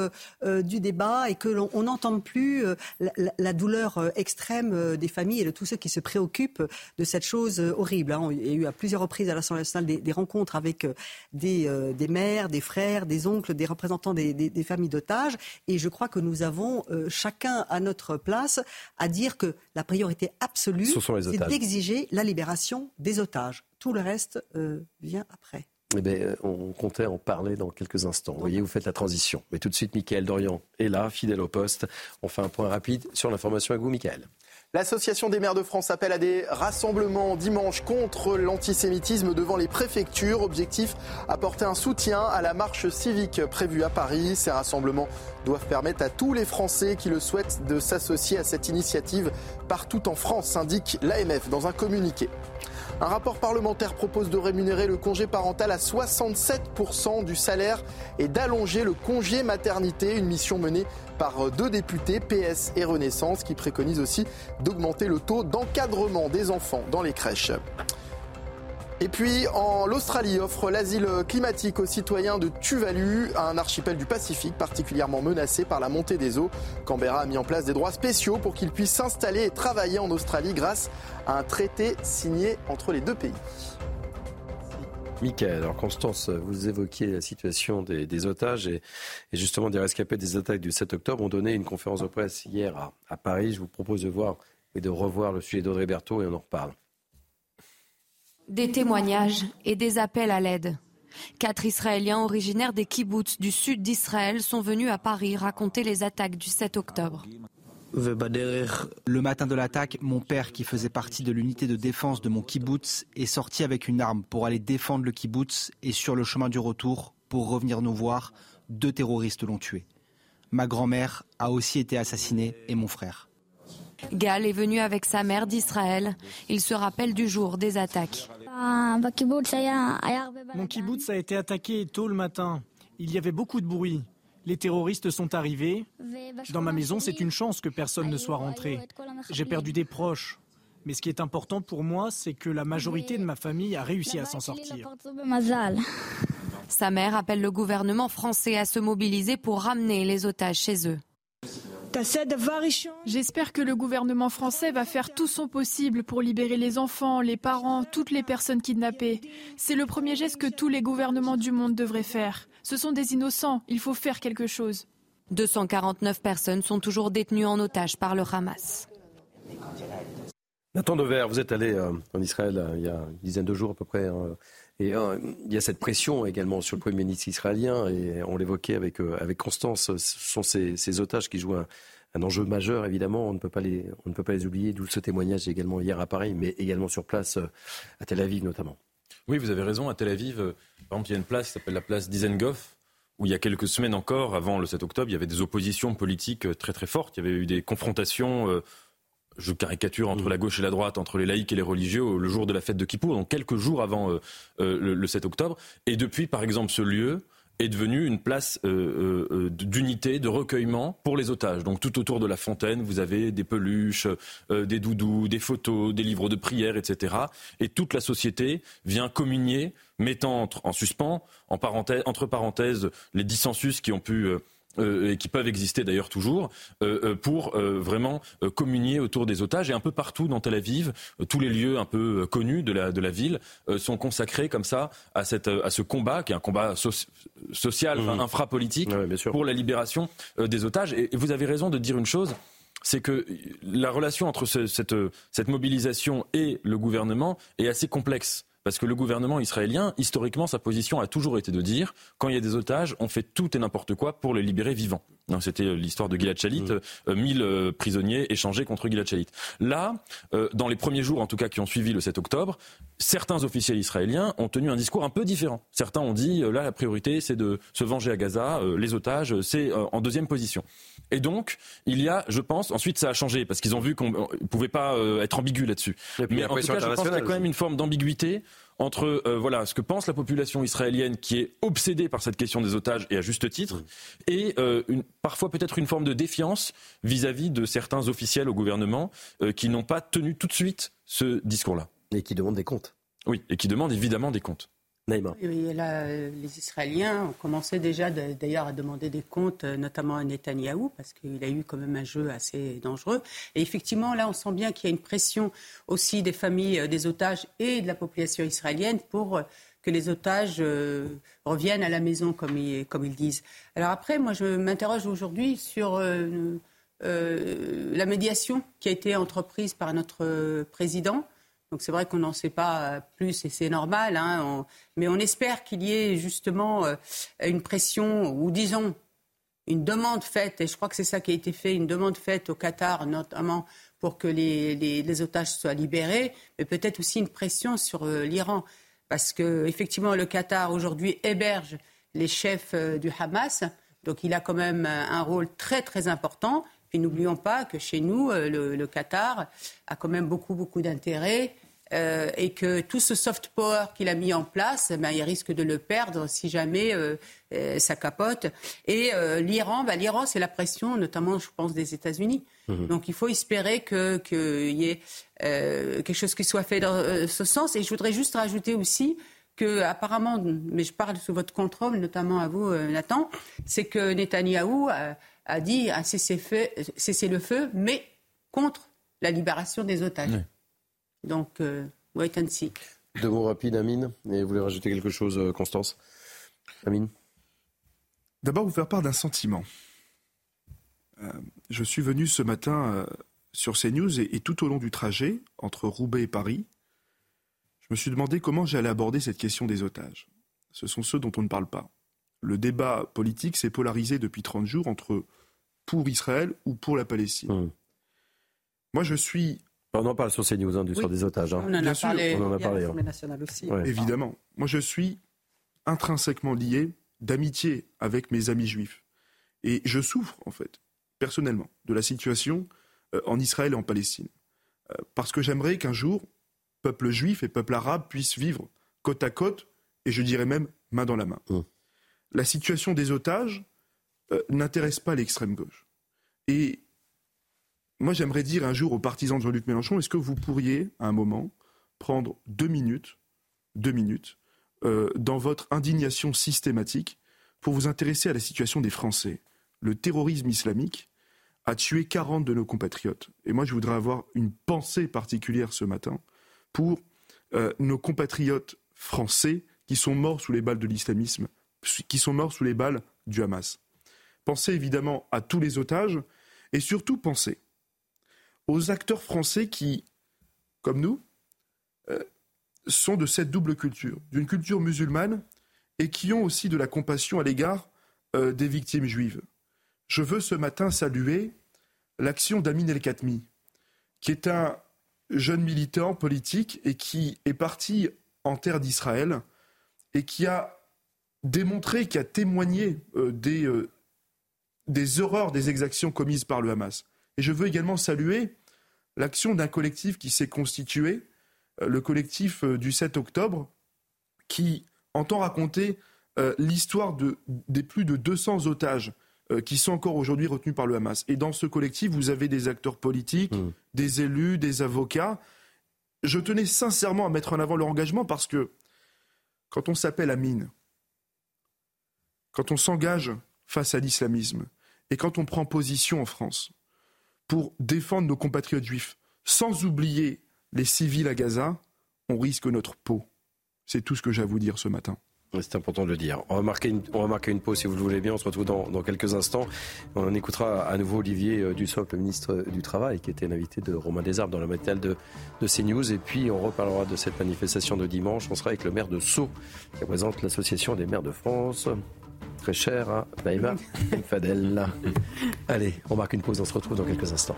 du débat et que l'on n'entende plus la, douleur extrême des familles et de tous ceux qui se préoccupent de cette chose horrible. Hein. Il y a eu à plusieurs reprises à l'Assemblée nationale des, rencontres avec des, mères, des frères, des oncles, des représentants des familles d'otages et je crois que nous avons chacun à notre place à dire que la priorité absolue, c'est d'exiger la libération des otages. Tout le reste euh, vient après. Eh bien, euh, on comptait en parler dans quelques instants. Vous voyez, vous faites la transition. Mais tout de suite, Mickaël Dorian est là, fidèle au poste. On fait un point rapide sur l'information avec vous, Mickaël. L'Association des maires de France appelle à des rassemblements dimanche contre l'antisémitisme devant les préfectures. Objectif, apporter un soutien à la marche civique prévue à Paris. Ces rassemblements doivent permettre à tous les Français qui le souhaitent de s'associer à cette initiative partout en France, indique l'AMF dans un communiqué. Un rapport parlementaire propose de rémunérer le congé parental à 67% du salaire et d'allonger le congé maternité, une mission menée par deux députés, PS et Renaissance, qui préconisent aussi d'augmenter le taux d'encadrement des enfants dans les crèches. Et puis, en l'Australie offre l'asile climatique aux citoyens de Tuvalu, un archipel du Pacifique particulièrement menacé par la montée des eaux. Canberra a mis en place des droits spéciaux pour qu'ils puissent s'installer et travailler en Australie grâce à un traité signé entre les deux pays. Michael, alors Constance, vous évoquiez la situation des, otages et, justement des rescapés des attaques du 7 octobre ont donné une conférence de presse hier à, à Paris. Je vous propose de voir et de revoir le sujet d'Audrey Berthaud et on en reparle. Des témoignages et des appels à l'aide. Quatre Israéliens originaires des kibbutz du sud d'Israël sont venus à Paris raconter les attaques du 7 octobre. Le matin de l'attaque, mon père, qui faisait partie de l'unité de défense de mon kibbutz, est sorti avec une arme pour aller défendre le kibbutz et sur le chemin du retour, pour revenir nous voir, deux terroristes l'ont tué. Ma grand-mère a aussi été assassinée et mon frère. Gal est venu avec sa mère d'Israël. Il se rappelle du jour des attaques. Mon kibbutz a été attaqué tôt le matin. Il y avait beaucoup de bruit. Les terroristes sont arrivés. Dans ma maison, c'est une chance que personne ne soit rentré. J'ai perdu des proches. Mais ce qui est important pour moi, c'est que la majorité de ma famille a réussi à s'en sortir. Sa mère appelle le gouvernement français à se mobiliser pour ramener les otages chez eux. J'espère que le gouvernement français va faire tout son possible pour libérer les enfants, les parents, toutes les personnes kidnappées. C'est le premier geste que tous les gouvernements du monde devraient faire. Ce sont des innocents, il faut faire quelque chose. 249 personnes sont toujours détenues en otage par le Hamas. Nathan Dever, vous êtes allé euh, en Israël euh, il y a une dizaine de jours à peu près. Et euh, il y a cette pression également sur le Premier ministre israélien, et on l'évoquait avec, avec Constance, ce sont ces, otages qui jouent un, enjeu majeur, évidemment, on ne peut pas les, on ne peut pas les oublier, d'où ce témoignage également hier à Paris, mais également sur place à Tel Aviv notamment. Oui, vous avez raison. À Tel Aviv, euh, par exemple, il y a une place qui s'appelle la place Dizengoff, où il y a quelques semaines encore, avant le 7 octobre, il y avait des oppositions politiques euh, très très fortes. Il y avait eu des confrontations, euh, je caricature, entre mmh. la gauche et la droite, entre les laïcs et les religieux, le jour de la fête de Kippour, donc quelques jours avant le, le, 7 octobre. Et depuis, par exemple, ce lieu est devenue une place euh, euh, d'unité, de recueillement pour les otages. Donc tout autour de la fontaine, vous avez des peluches, euh, des doudous, des photos, des livres de prière, etc. Et toute la société vient communier, mettant en suspens, en parenthèse, entre parenthèses, les dissensus qui ont pu euh, et qui peuvent exister d'ailleurs toujours, euh, euh, pour vraiment communier autour des otages. Et un peu partout dans Tel Aviv, tous les lieux un peu connus de la, de la ville sont consacrés comme ça à, cette, à ce combat, qui est un combat social, mmh. infrapolitique, pour la libération des otages. Et, vous avez raison de dire une chose c'est que la relation entre cette, cette mobilisation et le gouvernement est assez complexe. Parce que le gouvernement israélien, historiquement, sa position a toujours été de dire quand il y a des otages, on fait tout et n'importe quoi pour les libérer vivants. C'était euh, l'histoire de Gilad Shalit, mmh. euh, 1000 euh, prisonniers échangés contre Gilad Shalit. Là, euh, dans les premiers jours, en tout cas, qui ont suivi le 7 octobre, certains officiels israéliens ont tenu un discours un peu différent. Certains ont dit là, la priorité, c'est de se venger à Gaza, les otages, c'est en deuxième position. Et donc, il y a, je pense, ensuite ça a changé parce qu'ils ont vu qu'on ne pouvait pas être ambigu là-dessus. Mais en tout cas, je pense qu'il y a quand même une forme d'ambiguïté entre euh, voilà ce que pense la population israélienne qui est obsédée par cette question des otages et à juste titre, et euh, une, parfois peut-être une forme de défiance vis-à-vis de certains officiels au gouvernement euh, qui n'ont pas tenu tout de suite ce discours-là. Et qui demandent des comptes. Oui, et qui demandent évidemment des comptes. Euh, les Israéliens ont commencé déjà d'ailleurs à demander des comptes, euh, notamment à Netanyahou, parce qu'il a eu quand même un jeu assez dangereux. Et effectivement, là, on sent bien qu'il y a une pression aussi des familles euh, des otages et de la population israélienne pour que les otages reviennent à la maison, comme ils, comme ils, disent. Alors après, moi, je m'interroge aujourd'hui sur la médiation qui a été entreprise par notre président. Donc c'est vrai qu'on n'en sait pas plus et c'est normal, hein, mais on espère qu'il y ait justement euh, une pression ou disons une demande faite, et je crois que c'est ça qui a été fait, une demande faite au Qatar notamment pour que les, otages soient libérés, mais peut-être aussi une pression sur euh, l'Iran, parce que effectivement le Qatar aujourd'hui héberge les chefs euh, du Hamas, donc il a quand même un rôle très très important. Puis n'oublions pas que chez nous, le, le, Qatar a quand même beaucoup beaucoup d'intérêt euh, et que tout ce soft power qu'il a mis en place, eh ben, il risque de le perdre si jamais euh, euh, ça capote. Et l'Iran, ben, l'Iran, c'est la pression, notamment, je pense, des États-Unis. Mhm. Donc il faut espérer qu'il y ait quelque chose qui soit fait dans ce sens. Et je voudrais juste rajouter aussi que apparemment, mais je parle sous votre contrôle, notamment à vous, Nathan, c'est que Netanyahou a, dit un cessez-le-feu, mais contre la libération des otages. Donc, euh, wait and see. Deux mots rapides, Amine. Et vous voulez rajouter quelque chose, euh, Constance? Amine? D'abord, vous faire part d'un sentiment. Euh, je suis venu ce matin sur CNews et, et tout au long du trajet, entre Roubaix et Paris, je me suis demandé comment j'allais aborder cette question des otages. Ce sont ceux dont on ne parle pas. Le débat politique s'est polarisé depuis 30 jours entre pour Israël ou pour la Palestine. Mmh. Moi, je suis on en parle sur CNews, hein, du sort des otages. Hein. On en a parlé. On en a parlé. Hein. aussi. Évidemment. Moi, je suis intrinsèquement lié d'amitié avec mes amis juifs. Et je souffre, en fait, personnellement, de la situation euh, en Israël et en Palestine. Euh, parce que j'aimerais qu'un jour, peuple juif et peuple arabe puissent vivre côte à côte, et je dirais même main dans la main. Hum. La situation des otages euh, n'intéresse pas l'extrême gauche. Et moi, j'aimerais dire un jour aux partisans de Jean-Luc Mélenchon, est-ce que vous pourriez, à un moment, prendre deux minutes, deux minutes, euh, dans votre indignation systématique, pour vous intéresser à la situation des Français? Le terrorisme islamique a tué 40 de nos compatriotes. Et moi, je voudrais avoir une pensée particulière ce matin pour euh, nos compatriotes français qui sont morts sous les balles de l'islamisme, qui sont morts sous les balles du Hamas. Pensez évidemment à tous les otages et surtout pensez aux acteurs français qui, comme nous, euh, sont de cette double culture, d'une culture musulmane et qui ont aussi de la compassion à l'égard euh, des victimes juives. Je veux ce matin saluer l'action d'Amin El-Khatmi, qui est un jeune militant politique et qui est parti en terre d'Israël et qui a démontré, qui a témoigné euh, des horreurs des exactions commises par le Hamas. Et je veux également saluer l'action d'un collectif qui s'est constitué, euh, le collectif du 7 octobre, qui entend raconter l'histoire de, des plus de 200 otages qui sont encore aujourd'hui retenus par le Hamas. Et dans ce collectif, vous avez des acteurs politiques, mmh. des élus, des avocats. Je tenais sincèrement à mettre en avant leur engagement parce que quand on s'appelle Amine, quand on s'engage face à l'islamisme et quand on prend position en France pour défendre nos compatriotes juifs, sans oublier les civils à Gaza, on risque notre peau. C'est tout ce que j'ai à vous dire ce matin. C'est important de le dire. On va, marquer une, on va marquer une pause si vous le voulez bien. On se retrouve dans, quelques instants. On écoutera à nouveau Olivier euh, Dussopt, le ministre du Travail, qui était l'invité de Romain Desarbes dans la matinale de, de CNews. Et puis on reparlera de cette manifestation de dimanche. On sera avec le maire de Sceaux, qui représente l'Association des maires de France très cher, hein Naïma Fadel. Allez, on marque une pause, on se retrouve dans quelques instants.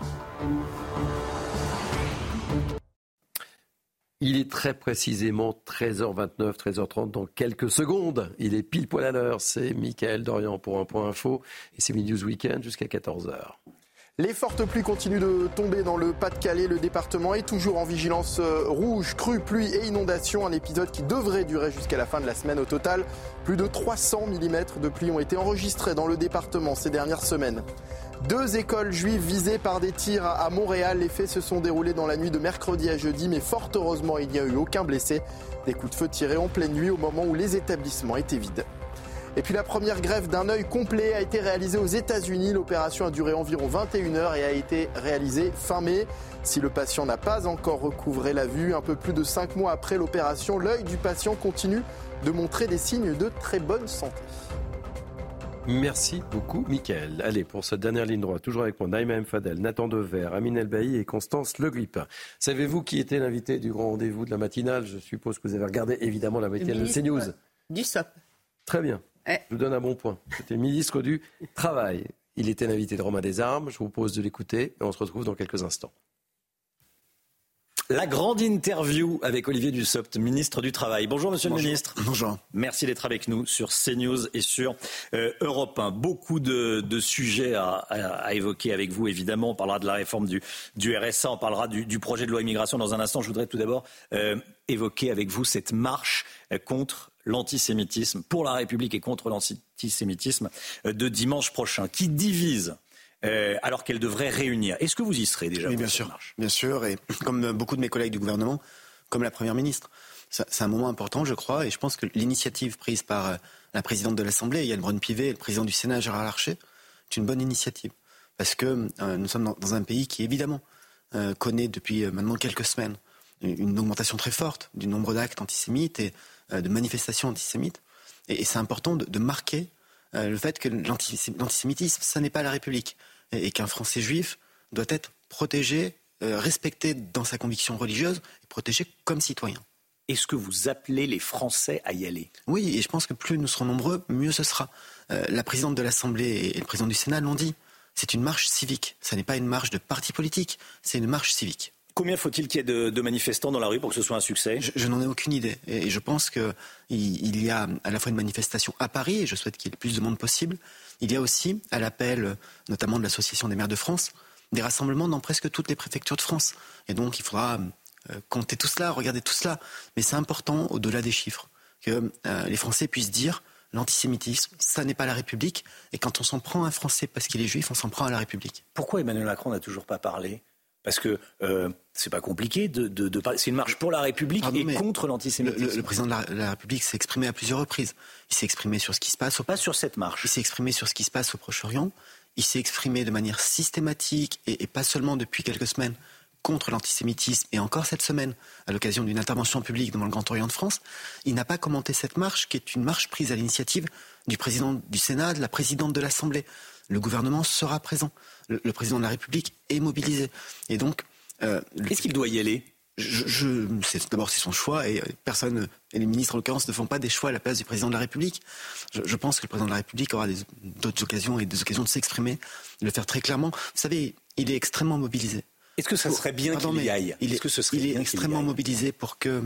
Il est très précisément 13h29, 13h30 dans quelques secondes. Il est pile poil à l'heure. C'est Michael Dorian pour un point info et c'est News Weekend jusqu'à 14h. Les fortes pluies continuent de tomber dans le Pas-de-Calais. Le département est toujours en vigilance euh, rouge, crue, pluie et inondation. Un épisode qui devrait durer jusqu'à la fin de la semaine. Au total, plus de 300 mm de pluie ont été enregistrés dans le département ces dernières semaines. Deux écoles juives visées par des tirs à Montréal. Les faits se sont déroulés dans la nuit de mercredi à jeudi, mais fort heureusement, il n'y a eu aucun blessé. Des coups de feu tirés en pleine nuit au moment où les établissements étaient vides. Et puis la première greffe d'un œil complet a été réalisée aux États-Unis. L'opération a duré environ 21 heures et a été réalisée fin mai. Si le patient n'a pas encore recouvré la vue, un peu plus de 5 mois après l'opération, l'œil du patient continue de montrer des signes de très bonne santé. Merci beaucoup, Mickaël. Allez, pour cette dernière ligne droite, toujours avec moi, Naïma M. Fadel, Nathan Dever, Amine Elbaï et Constance Le Grip. Savez-vous qui était l'invité du grand rendez-vous de la matinale? Je suppose que vous avez regardé évidemment la matinale de CNews. Du SOP. Très bien. Je vous donne un bon point. C'était ministre du Travail. Il était l'invité de Romain Desarmes. Je vous propose de l'écouter et on se retrouve dans quelques instants. La grande interview avec Olivier Dussopt, ministre du Travail. Bonjour Monsieur le ministre. Bonjour. Merci d'être avec nous sur CNews et sur euh, Europe 1. Beaucoup de, sujets à, évoquer avec vous, évidemment. On parlera de la réforme du, du RSA, on parlera du, projet de loi immigration dans un instant. Je voudrais tout d'abord euh, évoquer avec vous cette marche euh, contre l'antisémitisme, pour la République et contre l'antisémitisme de dimanche prochain, qui divise euh, alors qu'elle devrait réunir. Est-ce que vous y serez déjà Oui, bien sûr. Bien sûr, et comme beaucoup de mes collègues du gouvernement, comme la Première ministre. C'est un moment important, je crois, et je pense que l'initiative prise par euh, la présidente de l'Assemblée, Yann Braun-Pivet, et le président du Sénat, Gérard Larcher, est une bonne initiative. Parce que nous sommes dans, un pays qui, évidemment, connaît depuis maintenant quelques semaines une augmentation très forte du nombre d'actes antisémites et euh, de manifestations antisémites. Et, c'est important de, marquer euh, le fait que l'antisémitisme, ça n'est pas la République. Et, qu'un Français juif doit être protégé, euh, respecté dans sa conviction religieuse et protégé comme citoyen. Est-ce que vous appelez les Français à y aller? Oui, et je pense que plus nous serons nombreux, mieux ce sera. la présidente de l'Assemblée et le président du Sénat l'ont dit. C'est une marche civique. Ce n'est pas une marche de parti politique, c'est une marche civique. Combien faut-il qu'il y ait de, manifestants dans la rue pour que ce soit un succès? Je, n'en ai aucune idée. Et, je pense qu'il il y a à la fois une manifestation à Paris, et je souhaite qu'il y ait le plus de monde possible. Il y a aussi, à l'appel notamment de l'Association des maires de France, des rassemblements dans presque toutes les préfectures de France. Et donc il faudra euh, compter tout cela, regarder tout cela. Mais c'est important, au-delà des chiffres, que euh, les Français puissent dire l'antisémitisme, ça n'est pas la République. Et quand on s'en prend à un Français parce qu'il est juif, on s'en prend à la République. Pourquoi Emmanuel Macron n'a toujours pas parlé? Parce que euh, c'est pas compliqué de, parler. C'est une marche pour la République et contre l'antisémitisme. Le, président de la, République s'est exprimé à plusieurs reprises. Il s'est exprimé sur ce qui se passe. Au... Pas sur cette marche. Il s'est exprimé sur ce qui se passe au Proche-Orient. Il s'est exprimé de manière systématique et, pas seulement depuis quelques semaines contre l'antisémitisme et encore cette semaine à l'occasion d'une intervention publique dans le Grand Orient de France. Il n'a pas commenté cette marche qui est une marche prise à l'initiative du président du Sénat, de la présidente de l'Assemblée. Le gouvernement sera présent le, président de la République est mobilisé. Et donc, euh, est-ce qu'il doit y aller? Je, d'abord c'est son choix et personne et les ministres en l'occurrence ne font pas des choix à la place du président de la République. Je, pense que le président de la République aura d'autres occasions et des occasions de s'exprimer, de le faire très clairement. Vous savez, il est extrêmement mobilisé. Est-ce que ça serait bien qu'il y aille? Il est, que ce il est extrêmement mobilisé pour que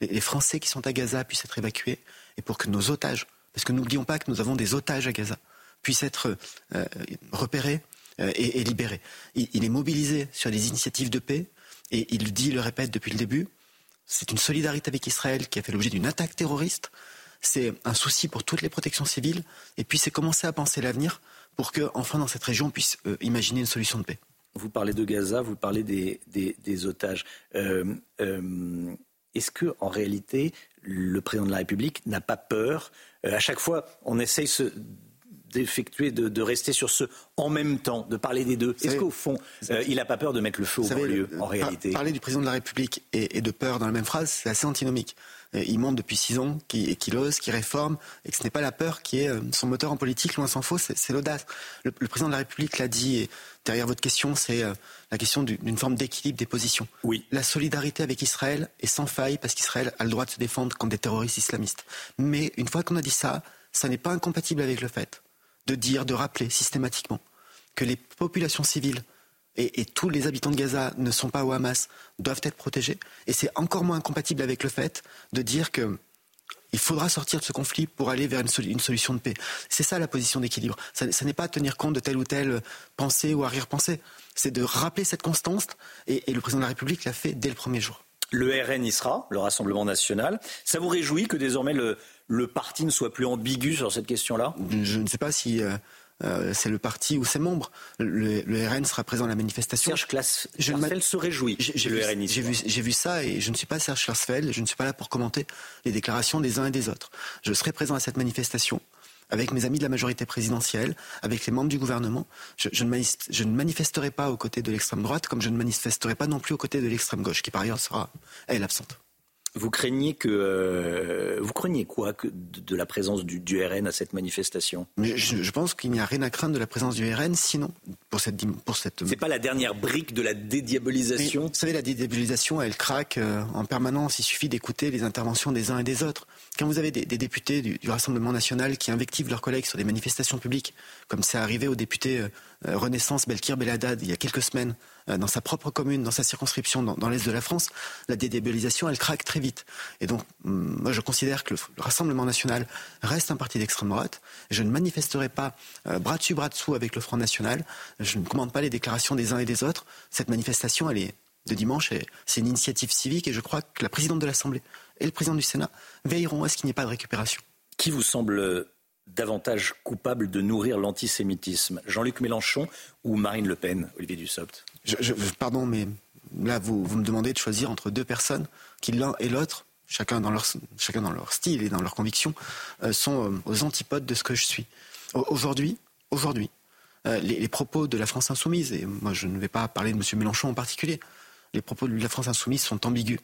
les Français qui sont à Gaza puissent être évacués et pour que nos otages, parce que n'oublions pas que nous avons des otages à Gaza, puissent être euh, repérés euh, et, libérés. Il, est mobilisé sur des initiatives de paix et il le dit, le répète depuis le début. C'est une solidarité avec Israël qui a fait l'objet d'une attaque terroriste. C'est un souci pour toutes les protections civiles. Et puis c'est commencer à penser l'avenir pour que, enfin, dans cette région, on puisse euh, imaginer une solution de paix. Vous parlez de Gaza, vous parlez des, otages. Est-ce que, en réalité, le président de la République n'a pas peur? Euh, À chaque fois, on essaye d'effectuer, de, rester sur ce en même temps, de parler des deux. Est-ce qu'au fond, euh, il n'a pas peur de mettre le feu au lieu, en réalité Parler du président de la République et, de peur dans la même phrase, c'est assez antinomique. Euh, il monte depuis six ans, qu'il ose, qu'il réforme, et que ce n'est pas la peur qui est son moteur en politique, loin s'en faut, c'est l'audace. Le, président de la République l'a dit, et derrière votre question, c'est la question d'une forme d'équilibre des positions. Oui. La solidarité avec Israël est sans faille parce qu'Israël a le droit de se défendre contre des terroristes islamistes. Mais une fois qu'on a dit ça, ça n'est pas incompatible avec le fait de dire, de rappeler systématiquement que les populations civiles et, tous les habitants de Gaza ne sont pas au Hamas, doivent être protégés. Et c'est encore moins incompatible avec le fait de dire que il faudra sortir de ce conflit pour aller vers une, solution de paix. C'est ça la position d'équilibre. Ça, n'est pas tenir compte de telle ou telle pensée ou arrière-pensée. C'est de rappeler cette constance et, le président de la République l'a fait dès le premier jour. Le RN y sera, le Rassemblement national. Ça vous réjouit que désormais le, parti ne soit plus ambigu sur cette question-là? Je ne sais pas si euh, euh, c'est le parti ou ses membres. Le, RN sera présent à la manifestation. Serge Klarsfeld se réjouit. J'ai vu, vu, ça et je ne suis pas Serge Klarsfeld. Je ne suis pas là pour commenter les déclarations des uns et des autres. Je serai présent à cette manifestation avec mes amis de la majorité présidentielle, avec les membres du gouvernement. Je, ne, manifesterai pas aux côtés de l'extrême droite, comme je ne manifesterai pas non plus aux côtés de l'extrême gauche, qui par ailleurs sera, elle, absente. Vous craignez que euh, vous craignez quoi que de, la présence du, RN à cette manifestation? Je, pense qu'il n'y a rien à craindre de la présence du RN, sinon pour cette pour cette. C'est pas la dernière brique de la dédiabolisation? vous savez, la dédiabolisation, elle craque euh, en permanence. Il suffit d'écouter les interventions des uns et des autres. Quand vous avez des, députés du, Rassemblement national qui invectivent leurs collègues sur des manifestations publiques, comme c'est arrivé au député euh, Renaissance Belkir Beladad il y a quelques semaines dans sa propre commune, dans sa circonscription, dans, l'est de la France, la dédébilisation, elle craque très vite. Et donc, hum, moi, je considère que le, Rassemblement national reste un parti d'extrême droite. Je ne manifesterai pas euh, bras dessus, bras dessous avec le Front national. Je ne commande pas les déclarations des uns et des autres. Cette manifestation, elle est de dimanche, c'est une initiative civique et je crois que la présidente de l'Assemblée et le président du Sénat veilleront à ce qu'il n'y ait pas de récupération. Qui vous semble davantage coupable de nourrir l'antisémitisme Jean-Luc Mélenchon ou Marine Le Pen, Olivier Dussopt pardon, mais là, vous, me demandez de choisir entre deux personnes qui, l'un et l'autre, chacun dans, leur, chacun dans leur style et dans leurs convictions, euh, sont euh, aux antipodes de ce que je suis. Aujourd'hui, aujourd'hui, euh, les, propos de la France insoumise, et moi je ne vais pas parler de M. Mélenchon en particulier, les propos de la France insoumise sont ambigus.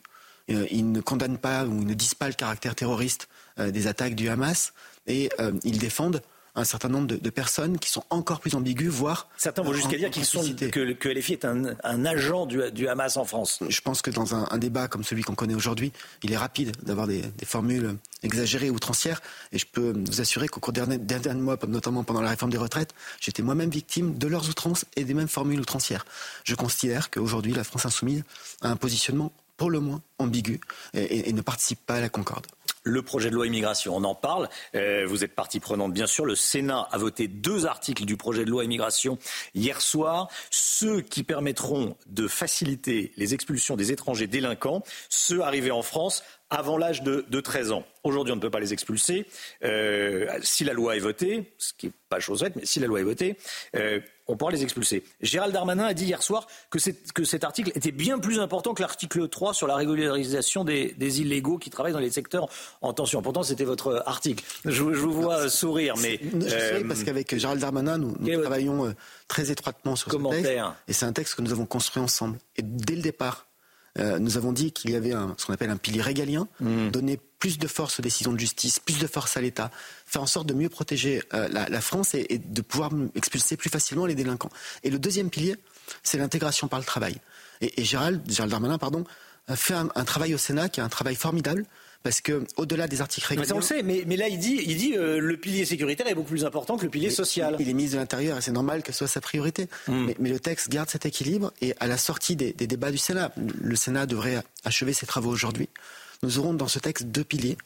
ils ne condamnent pas ou ne disent pas le caractère terroriste des attaques du Hamas et ils défendent un certain nombre de, personnes qui sont encore plus ambiguës, voire... Certains vont jusqu'à dire qu'ils sont, que, que LFI est un, agent du, Hamas en France. Je pense que dans un, débat comme celui qu'on connaît aujourd'hui, il est rapide d'avoir des, formules exagérées ou outrancières. Et je peux vous assurer qu'au cours des derniers mois, notamment pendant la réforme des retraites, j'étais moi-même victime de leurs outrances et des mêmes formules outrancières. Je considère qu'aujourd'hui, la France insoumise a un positionnement pour le moins ambigu et ne participe pas à la concorde le projet de loi immigration. On en parle. Euh, vous êtes partie prenante, bien sûr. Le Sénat a voté deux articles du projet de loi immigration hier soir, ceux qui permettront de faciliter les expulsions des étrangers délinquants, ceux arrivés en France avant l'âge de, 13 ans. Aujourd'hui, on ne peut pas les expulser. Euh, si la loi est votée, ce qui n'est pas chose faite, mais si la loi est votée, euh, on pourra les expulser. Gérald Darmanin a dit hier soir que, que cet article était bien plus important que l'article 3 sur la régularisation des, illégaux qui travaillent dans les secteurs en tension. Pourtant, c'était votre article. Je, vous vois sourire, mais... Je sais, parce qu'avec Gérald Darmanin, nous, travaillons euh, très étroitement sur ce texte. Et c'est un texte que nous avons construit ensemble. Et dès le départ, euh, nous avons dit qu'il y avait un, ce qu'on appelle un pilier régalien, mmh. donner plus de force aux décisions de justice, plus de force à l'État, faire en sorte de mieux protéger euh, la, France et, de pouvoir expulser plus facilement les délinquants. Et le deuxième pilier, c'est l'intégration par le travail. Et, Gérald, Gérald Darmanin, pardon, fait un, travail au Sénat qui est un travail formidable parce que au-delà des articles régaliens, mais on le sait, mais, mais là il dit, il dit euh, le pilier sécuritaire est beaucoup plus important que le pilier social. Il est ministre de l'Intérieur et c'est normal que ce soit sa priorité. Hmm. Mais, mais, le texte garde cet équilibre et à la sortie des, des débats du Sénat, le Sénat devrait achever ses travaux aujourd'hui. Nous aurons dans ce texte deux piliers,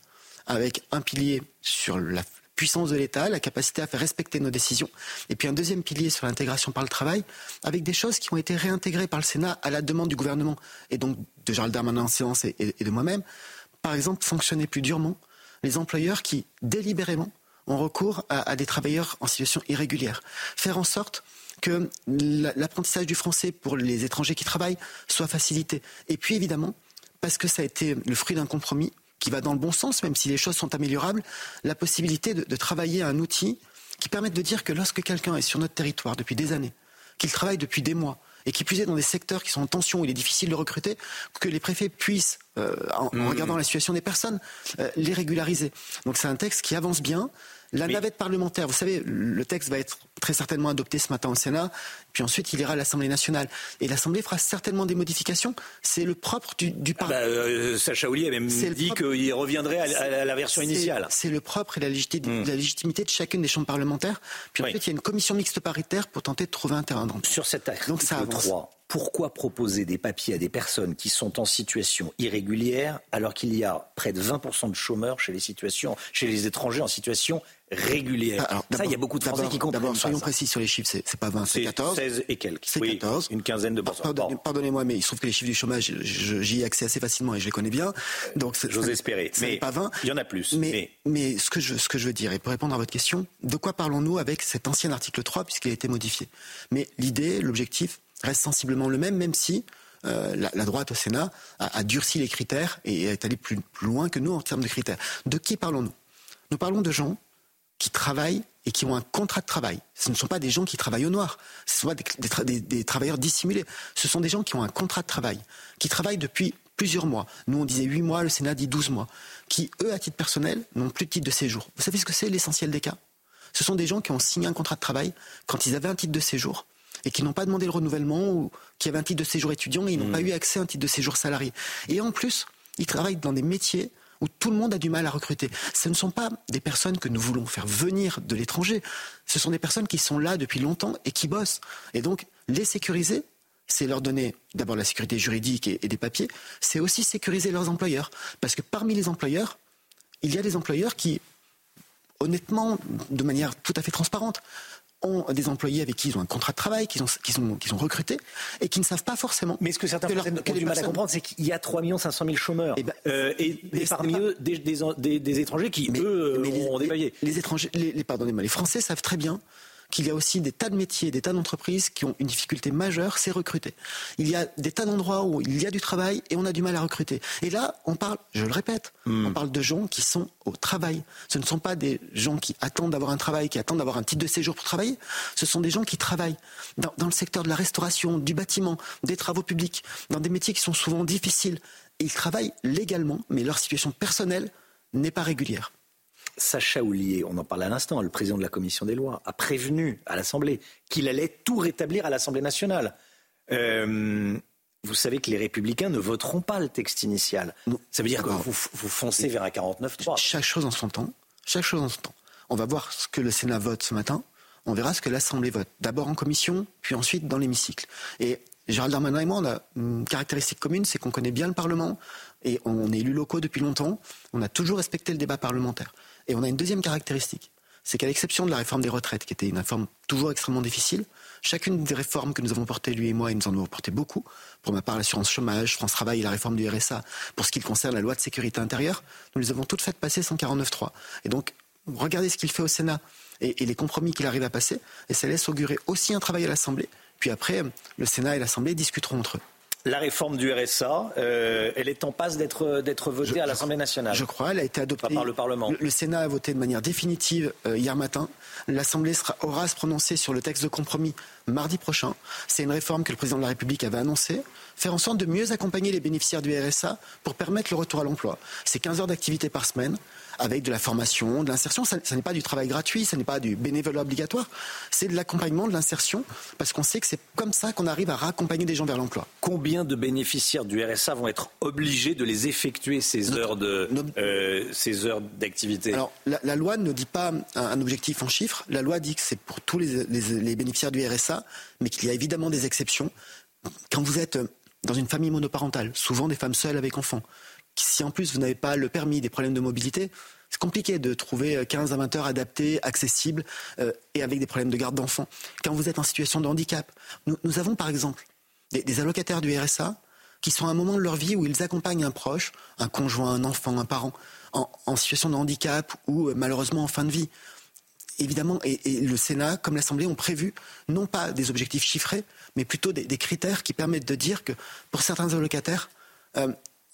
avec un pilier sur la puissance de l'État, la capacité à faire respecter nos décisions, et puis un deuxième pilier sur l'intégration par le travail, avec des choses qui ont été réintégrées par le Sénat à la demande du gouvernement, et donc de Gérald Darmanin en séance et de moi-même. Par exemple, sanctionner plus durement les employeurs qui, délibérément, ont recours à, des travailleurs en situation irrégulière. Faire en sorte que l'apprentissage du français pour les étrangers qui travaillent soit facilité. Et puis, évidemment, parce que ça a été le fruit d'un compromis, qui va dans le bon sens, même si les choses sont améliorables, la possibilité de, de travailler à un outil qui permette de dire que lorsque quelqu'un est sur notre territoire depuis des années, qu'il travaille depuis des mois, et qui est dans des secteurs qui sont en tension, où il est difficile de recruter, que les préfets puissent, euh, en, mmh. regardant la situation des personnes, euh, les régulariser. Donc c'est un texte qui avance bien. La navette parlementaire, vous savez, le texte va être très certainement adopté ce matin au Sénat, puis ensuite il ira à l'Assemblée nationale. Et l'Assemblée fera certainement des modifications. C'est le propre du, du Parlement. Ah bah, euh, Sacha Oulier a même dit qu'il reviendrait à, à, la version initiale. C'est le propre et la légitimité, mmh. la légitimité, de chacune des chambres parlementaires. Puis ensuite, il y a une commission mixte paritaire pour tenter de trouver un terrain d'entente. Sur cet article Donc, ça 3, pourquoi proposer des papiers à des personnes qui sont en situation irrégulière alors qu'il y a près de 20% de chômeurs chez les, situations, chez les étrangers en situation régulière? Alors, Ça, il y a beaucoup de Français qui comprennent D'abord, soyons précis sur les chiffres, c'est pas 20, c'est 14. 16 et quelques. C'est oui, 14. Une quinzaine de pourcents. Pardonnez, Pardonnez-moi, mais il se trouve que les chiffres du chômage, j'y ai accès assez facilement et je les connais bien. Donc, J'ose espérer. Mais pas 20. Il y en a plus. Mais, mais... mais, ce, que je, ce que je veux dire, et pour répondre à votre question, de quoi parlons-nous avec cet ancien article 3 puisqu'il a été modifié? Mais l'idée, l'objectif, reste sensiblement le même, même si euh, la, droite au Sénat a, durci les critères et est allée plus, loin que nous en termes de critères. De qui parlons-nous? Nous parlons de gens qui travaillent et qui ont un contrat de travail. Ce ne sont pas des gens qui travaillent au noir, ce sont des, des travailleurs dissimulés. Ce sont des gens qui ont un contrat de travail, qui travaillent depuis plusieurs mois. Nous, on disait 8 mois, le Sénat dit 12 mois. Qui, eux, à titre personnel, n'ont plus de titre de séjour. Vous savez ce que c'est l'essentiel des cas? Ce sont des gens qui ont signé un contrat de travail quand ils avaient un titre de séjour et qui n'ont pas demandé le renouvellement ou qui avaient un titre de séjour étudiant et ils n'ont mmh. pas eu accès à un titre de séjour salarié. Et en plus, ils travaillent dans des métiers où tout le monde a du mal à recruter. Ce ne sont pas des personnes que nous voulons faire venir de l'étranger. Ce sont des personnes qui sont là depuis longtemps et qui bossent. Et donc, les sécuriser, c'est leur donner d'abord la sécurité juridique et, et des papiers, c'est aussi sécuriser leurs employeurs. Parce que parmi les employeurs, il y a des employeurs qui, honnêtement, de manière tout à fait transparente, ont des employés avec qui ils ont un contrat de travail, qu'ils ont, qu'ils ont, qu'ils ont recruté, et qui ne savent pas forcément. Mais ce que certains Français ont du mal à comprendre, c'est qu'il y a 3 500 000 chômeurs. Et, ben, euh, et, et parmi eux, des, des, des, des, étrangers qui, mais, eux, mais ont les, des Les, les étrangers, les, les, pardonnez-moi, les Français savent très bien qu'il y a aussi des tas de métiers, des tas d'entreprises qui ont une difficulté majeure, c'est recruter. Il y a des tas d'endroits où il y a du travail et on a du mal à recruter. Et là, on parle, je le répète, mmh. on parle de gens qui sont au travail. Ce ne sont pas des gens qui attendent d'avoir un travail, qui attendent d'avoir un titre de séjour pour travailler. Ce sont des gens qui travaillent dans, dans le secteur de la restauration, du bâtiment, des travaux publics, dans des métiers qui sont souvent difficiles. Ils travaillent légalement, mais leur situation personnelle n'est pas régulière. Sacha Oulier, on en parle à l'instant, le président de la commission des lois, a prévenu à l'Assemblée qu'il allait tout rétablir à l'Assemblée nationale. Euh, vous savez que les républicains ne voteront pas le texte initial. Ça veut dire que vous, vous foncez vers un 49-3. Chaque chose en son temps. Chaque chose en son temps. On va voir ce que le Sénat vote ce matin. On verra ce que l'Assemblée vote. D'abord en commission, puis ensuite dans l'hémicycle. Et Gérald Darmanin et moi, on a une caractéristique commune, c'est qu'on connaît bien le Parlement et on est élus locaux depuis longtemps. On a toujours respecté le débat parlementaire. Et on a une deuxième caractéristique, c'est qu'à l'exception de la réforme des retraites, qui était une réforme toujours extrêmement difficile, chacune des réformes que nous avons portées, lui et moi, et nous en avons porté beaucoup, pour ma part l'assurance chômage, France Travail et la réforme du RSA, pour ce qui concerne la loi de sécurité intérieure, nous les avons toutes faites passer sans 49.3. Et donc, regardez ce qu'il fait au Sénat et les compromis qu'il arrive à passer, et ça laisse augurer aussi un travail à l'Assemblée. Puis après, le Sénat et l'Assemblée discuteront entre eux. La réforme du RSA, euh, elle est en passe d'être d'être votée je, à l'Assemblée nationale. Je crois, elle a été adoptée Pas par le Parlement. Le, le, Sénat a voté de manière définitive euh, hier matin. L'Assemblée aura à se prononcer sur le texte de compromis mardi prochain. C'est une réforme que le président de la République avait annoncée. faire en sorte de mieux accompagner les bénéficiaires du RSA pour permettre le retour à l'emploi. C'est 15 heures d'activité par semaine avec de la formation, de l'insertion. Ça, n'est pas du travail gratuit, ce n'est pas du bénévolat obligatoire, c'est de l'accompagnement, de l'insertion, parce qu'on sait que c'est comme ça qu'on arrive à raccompagner des gens vers l'emploi. Combien de bénéficiaires du RSA vont être obligés de les effectuer ces heures de euh, ces heures d'activité? Alors la, loi ne dit pas un, objectif en chiffres. La loi dit que c'est pour tous les, les bénéficiaires du RSA, mais qu'il y a évidemment des exceptions. Quand vous êtes dans une famille monoparentale, souvent des femmes seules avec enfants, si en plus vous n'avez pas le permis, des problèmes de mobilité, c'est compliqué de trouver 15 à 20 heures adaptées, accessibles euh, et avec des problèmes de garde d'enfants. Quand vous êtes en situation de handicap, nous, avons par exemple des, allocataires du RSA qui sont à un moment de leur vie où ils accompagnent un proche, un conjoint, un enfant, un parent, en, situation de handicap ou euh, malheureusement en fin de vie. Évidemment, et, le Sénat, comme l'Assemblée, ont prévu non pas des objectifs chiffrés, mais plutôt des, critères qui permettent de dire que pour certains allocataires, euh,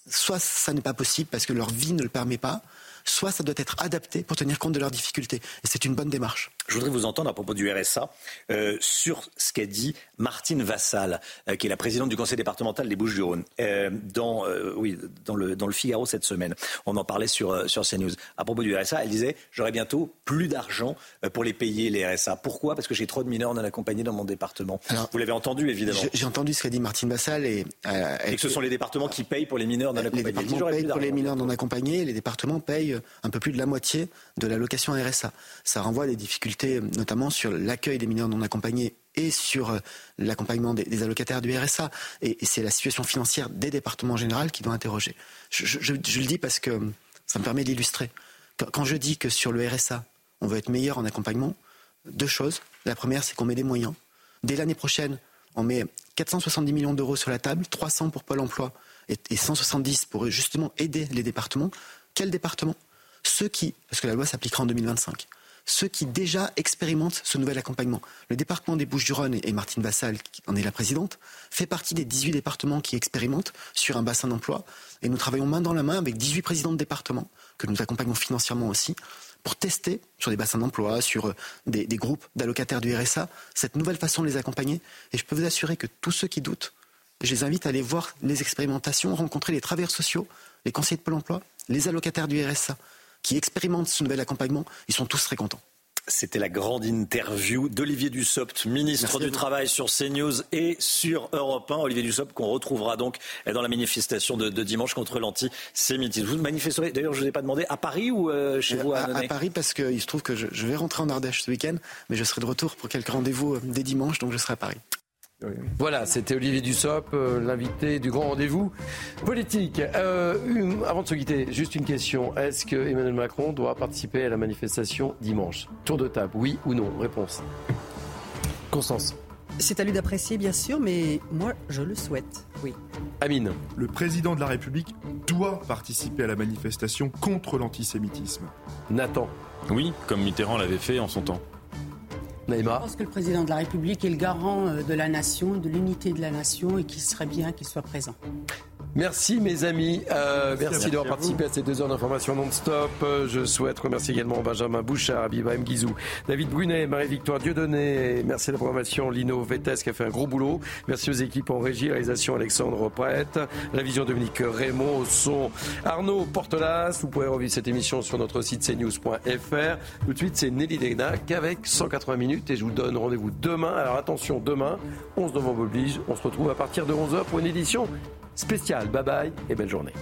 soit ça n'est pas possible parce que leur vie ne le permet pas, soit ça doit être adapté pour tenir compte de leurs difficultés. Et c'est une bonne démarche. Je voudrais vous entendre à propos du RSA euh, sur ce qu'a dit Martine Vassal, euh, qui est la présidente du conseil départemental des Bouches-du-Rhône, euh, dans, oui, dans, le, dans le Figaro cette semaine. On en parlait sur, sur CNews. À propos du RSA, elle disait J'aurai bientôt plus d'argent pour les payer, les RSA. Pourquoi? Parce que j'ai trop de mineurs non accompagnés dans mon département. vous l'avez entendu, évidemment. J'ai entendu ce qu'a dit Martine Vassal. Et, et que ce sont les départements qui payent pour les mineurs non accompagnés. Les départements payent pour les mineurs non accompagnés. Les départements payent un peu plus de la moitié de l'allocation RSA. Ça renvoie à des difficultés, notamment sur l'accueil des mineurs non accompagnés et sur euh, l'accompagnement des, allocataires du RSA. Et, c'est la situation financière des départements en général qui doit interroger. Je, le dis parce que ça me permet d'illustrer. Quand, je dis que sur le RSA, on veut être meilleur en accompagnement, deux choses. La première, c'est qu'on met des moyens. Dès l'année prochaine, on met 470 millions d'euros sur la table, 300 pour Pôle emploi et, et 170 pour justement aider les départements. Quel département? Ceux qui, parce que la loi s'appliquera en 2025, ceux qui déjà expérimentent ce nouvel accompagnement. Le département des Bouches-du-Rhône, et Martine Vassal, qui en est la présidente, fait partie des 18 départements qui expérimentent sur un bassin d'emploi. Et nous travaillons main dans la main avec 18 présidents de départements, que nous accompagnons financièrement aussi, pour tester sur des bassins d'emploi, sur euh, des, des groupes d'allocataires du RSA, cette nouvelle façon de les accompagner. Et je peux vous assurer que tous ceux qui doutent, je les invite à aller voir les expérimentations, rencontrer les travailleurs sociaux, les conseillers de Pôle emploi, les allocataires du RSA qui expérimentent ce nouvel accompagnement, ils sont tous très contents. C'était la grande interview d'Olivier Dussopt, ministre du Travail sur CNews et sur Europe 1. Olivier Dussopt qu'on retrouvera donc dans la manifestation de, dimanche contre l'antisémitisme. Vous manifesterez, d'ailleurs je ne vous ai pas demandé, à Paris ou euh, chez vous à, à, Paris parce qu'il se trouve que je, je, vais rentrer en Ardèche ce week-end, mais je serai de retour pour quelques rendez-vous euh, dès dimanche, donc je serai à Paris. Voilà, c'était Olivier Dussopt, euh, l'invité du grand rendez-vous politique. Euh, avant de se quitter, juste une question. Est-ce que Emmanuel Macron doit participer à la manifestation dimanche? Tour de table, oui ou non? Réponse. Constance. C'est à lui d'apprécier, bien sûr, mais moi, je le souhaite, oui. Amine. Le président de la République doit participer à la manifestation contre l'antisémitisme. Nathan. Oui, comme Mitterrand l'avait fait en son temps. Je pense que le président de la République est le garant euh, de la nation, de l'unité de la nation et qu'il serait bien qu'il soit présent. Merci mes amis, euh, merci, d'avoir participé à ces deux heures d'information non-stop. Je souhaite remercier également Benjamin Bouchard, Abiba M. Guizou, David Brunet, Marie-Victoire Dieudonné. Merci à la programmation Lino Vettes qui a fait un gros boulot. Merci aux équipes en régie, réalisation Alexandre Prête, la vision Dominique Raymond, au son Arnaud Portelas. Vous pouvez revivre cette émission sur notre site cnews.fr. Tout de suite, c'est Nelly Degnac avec 180 minutes et je vous donne rendez-vous demain. Alors attention, demain, 11 novembre oblige, on se retrouve à partir de 11h pour une édition spécial. Bye bye et belle journée.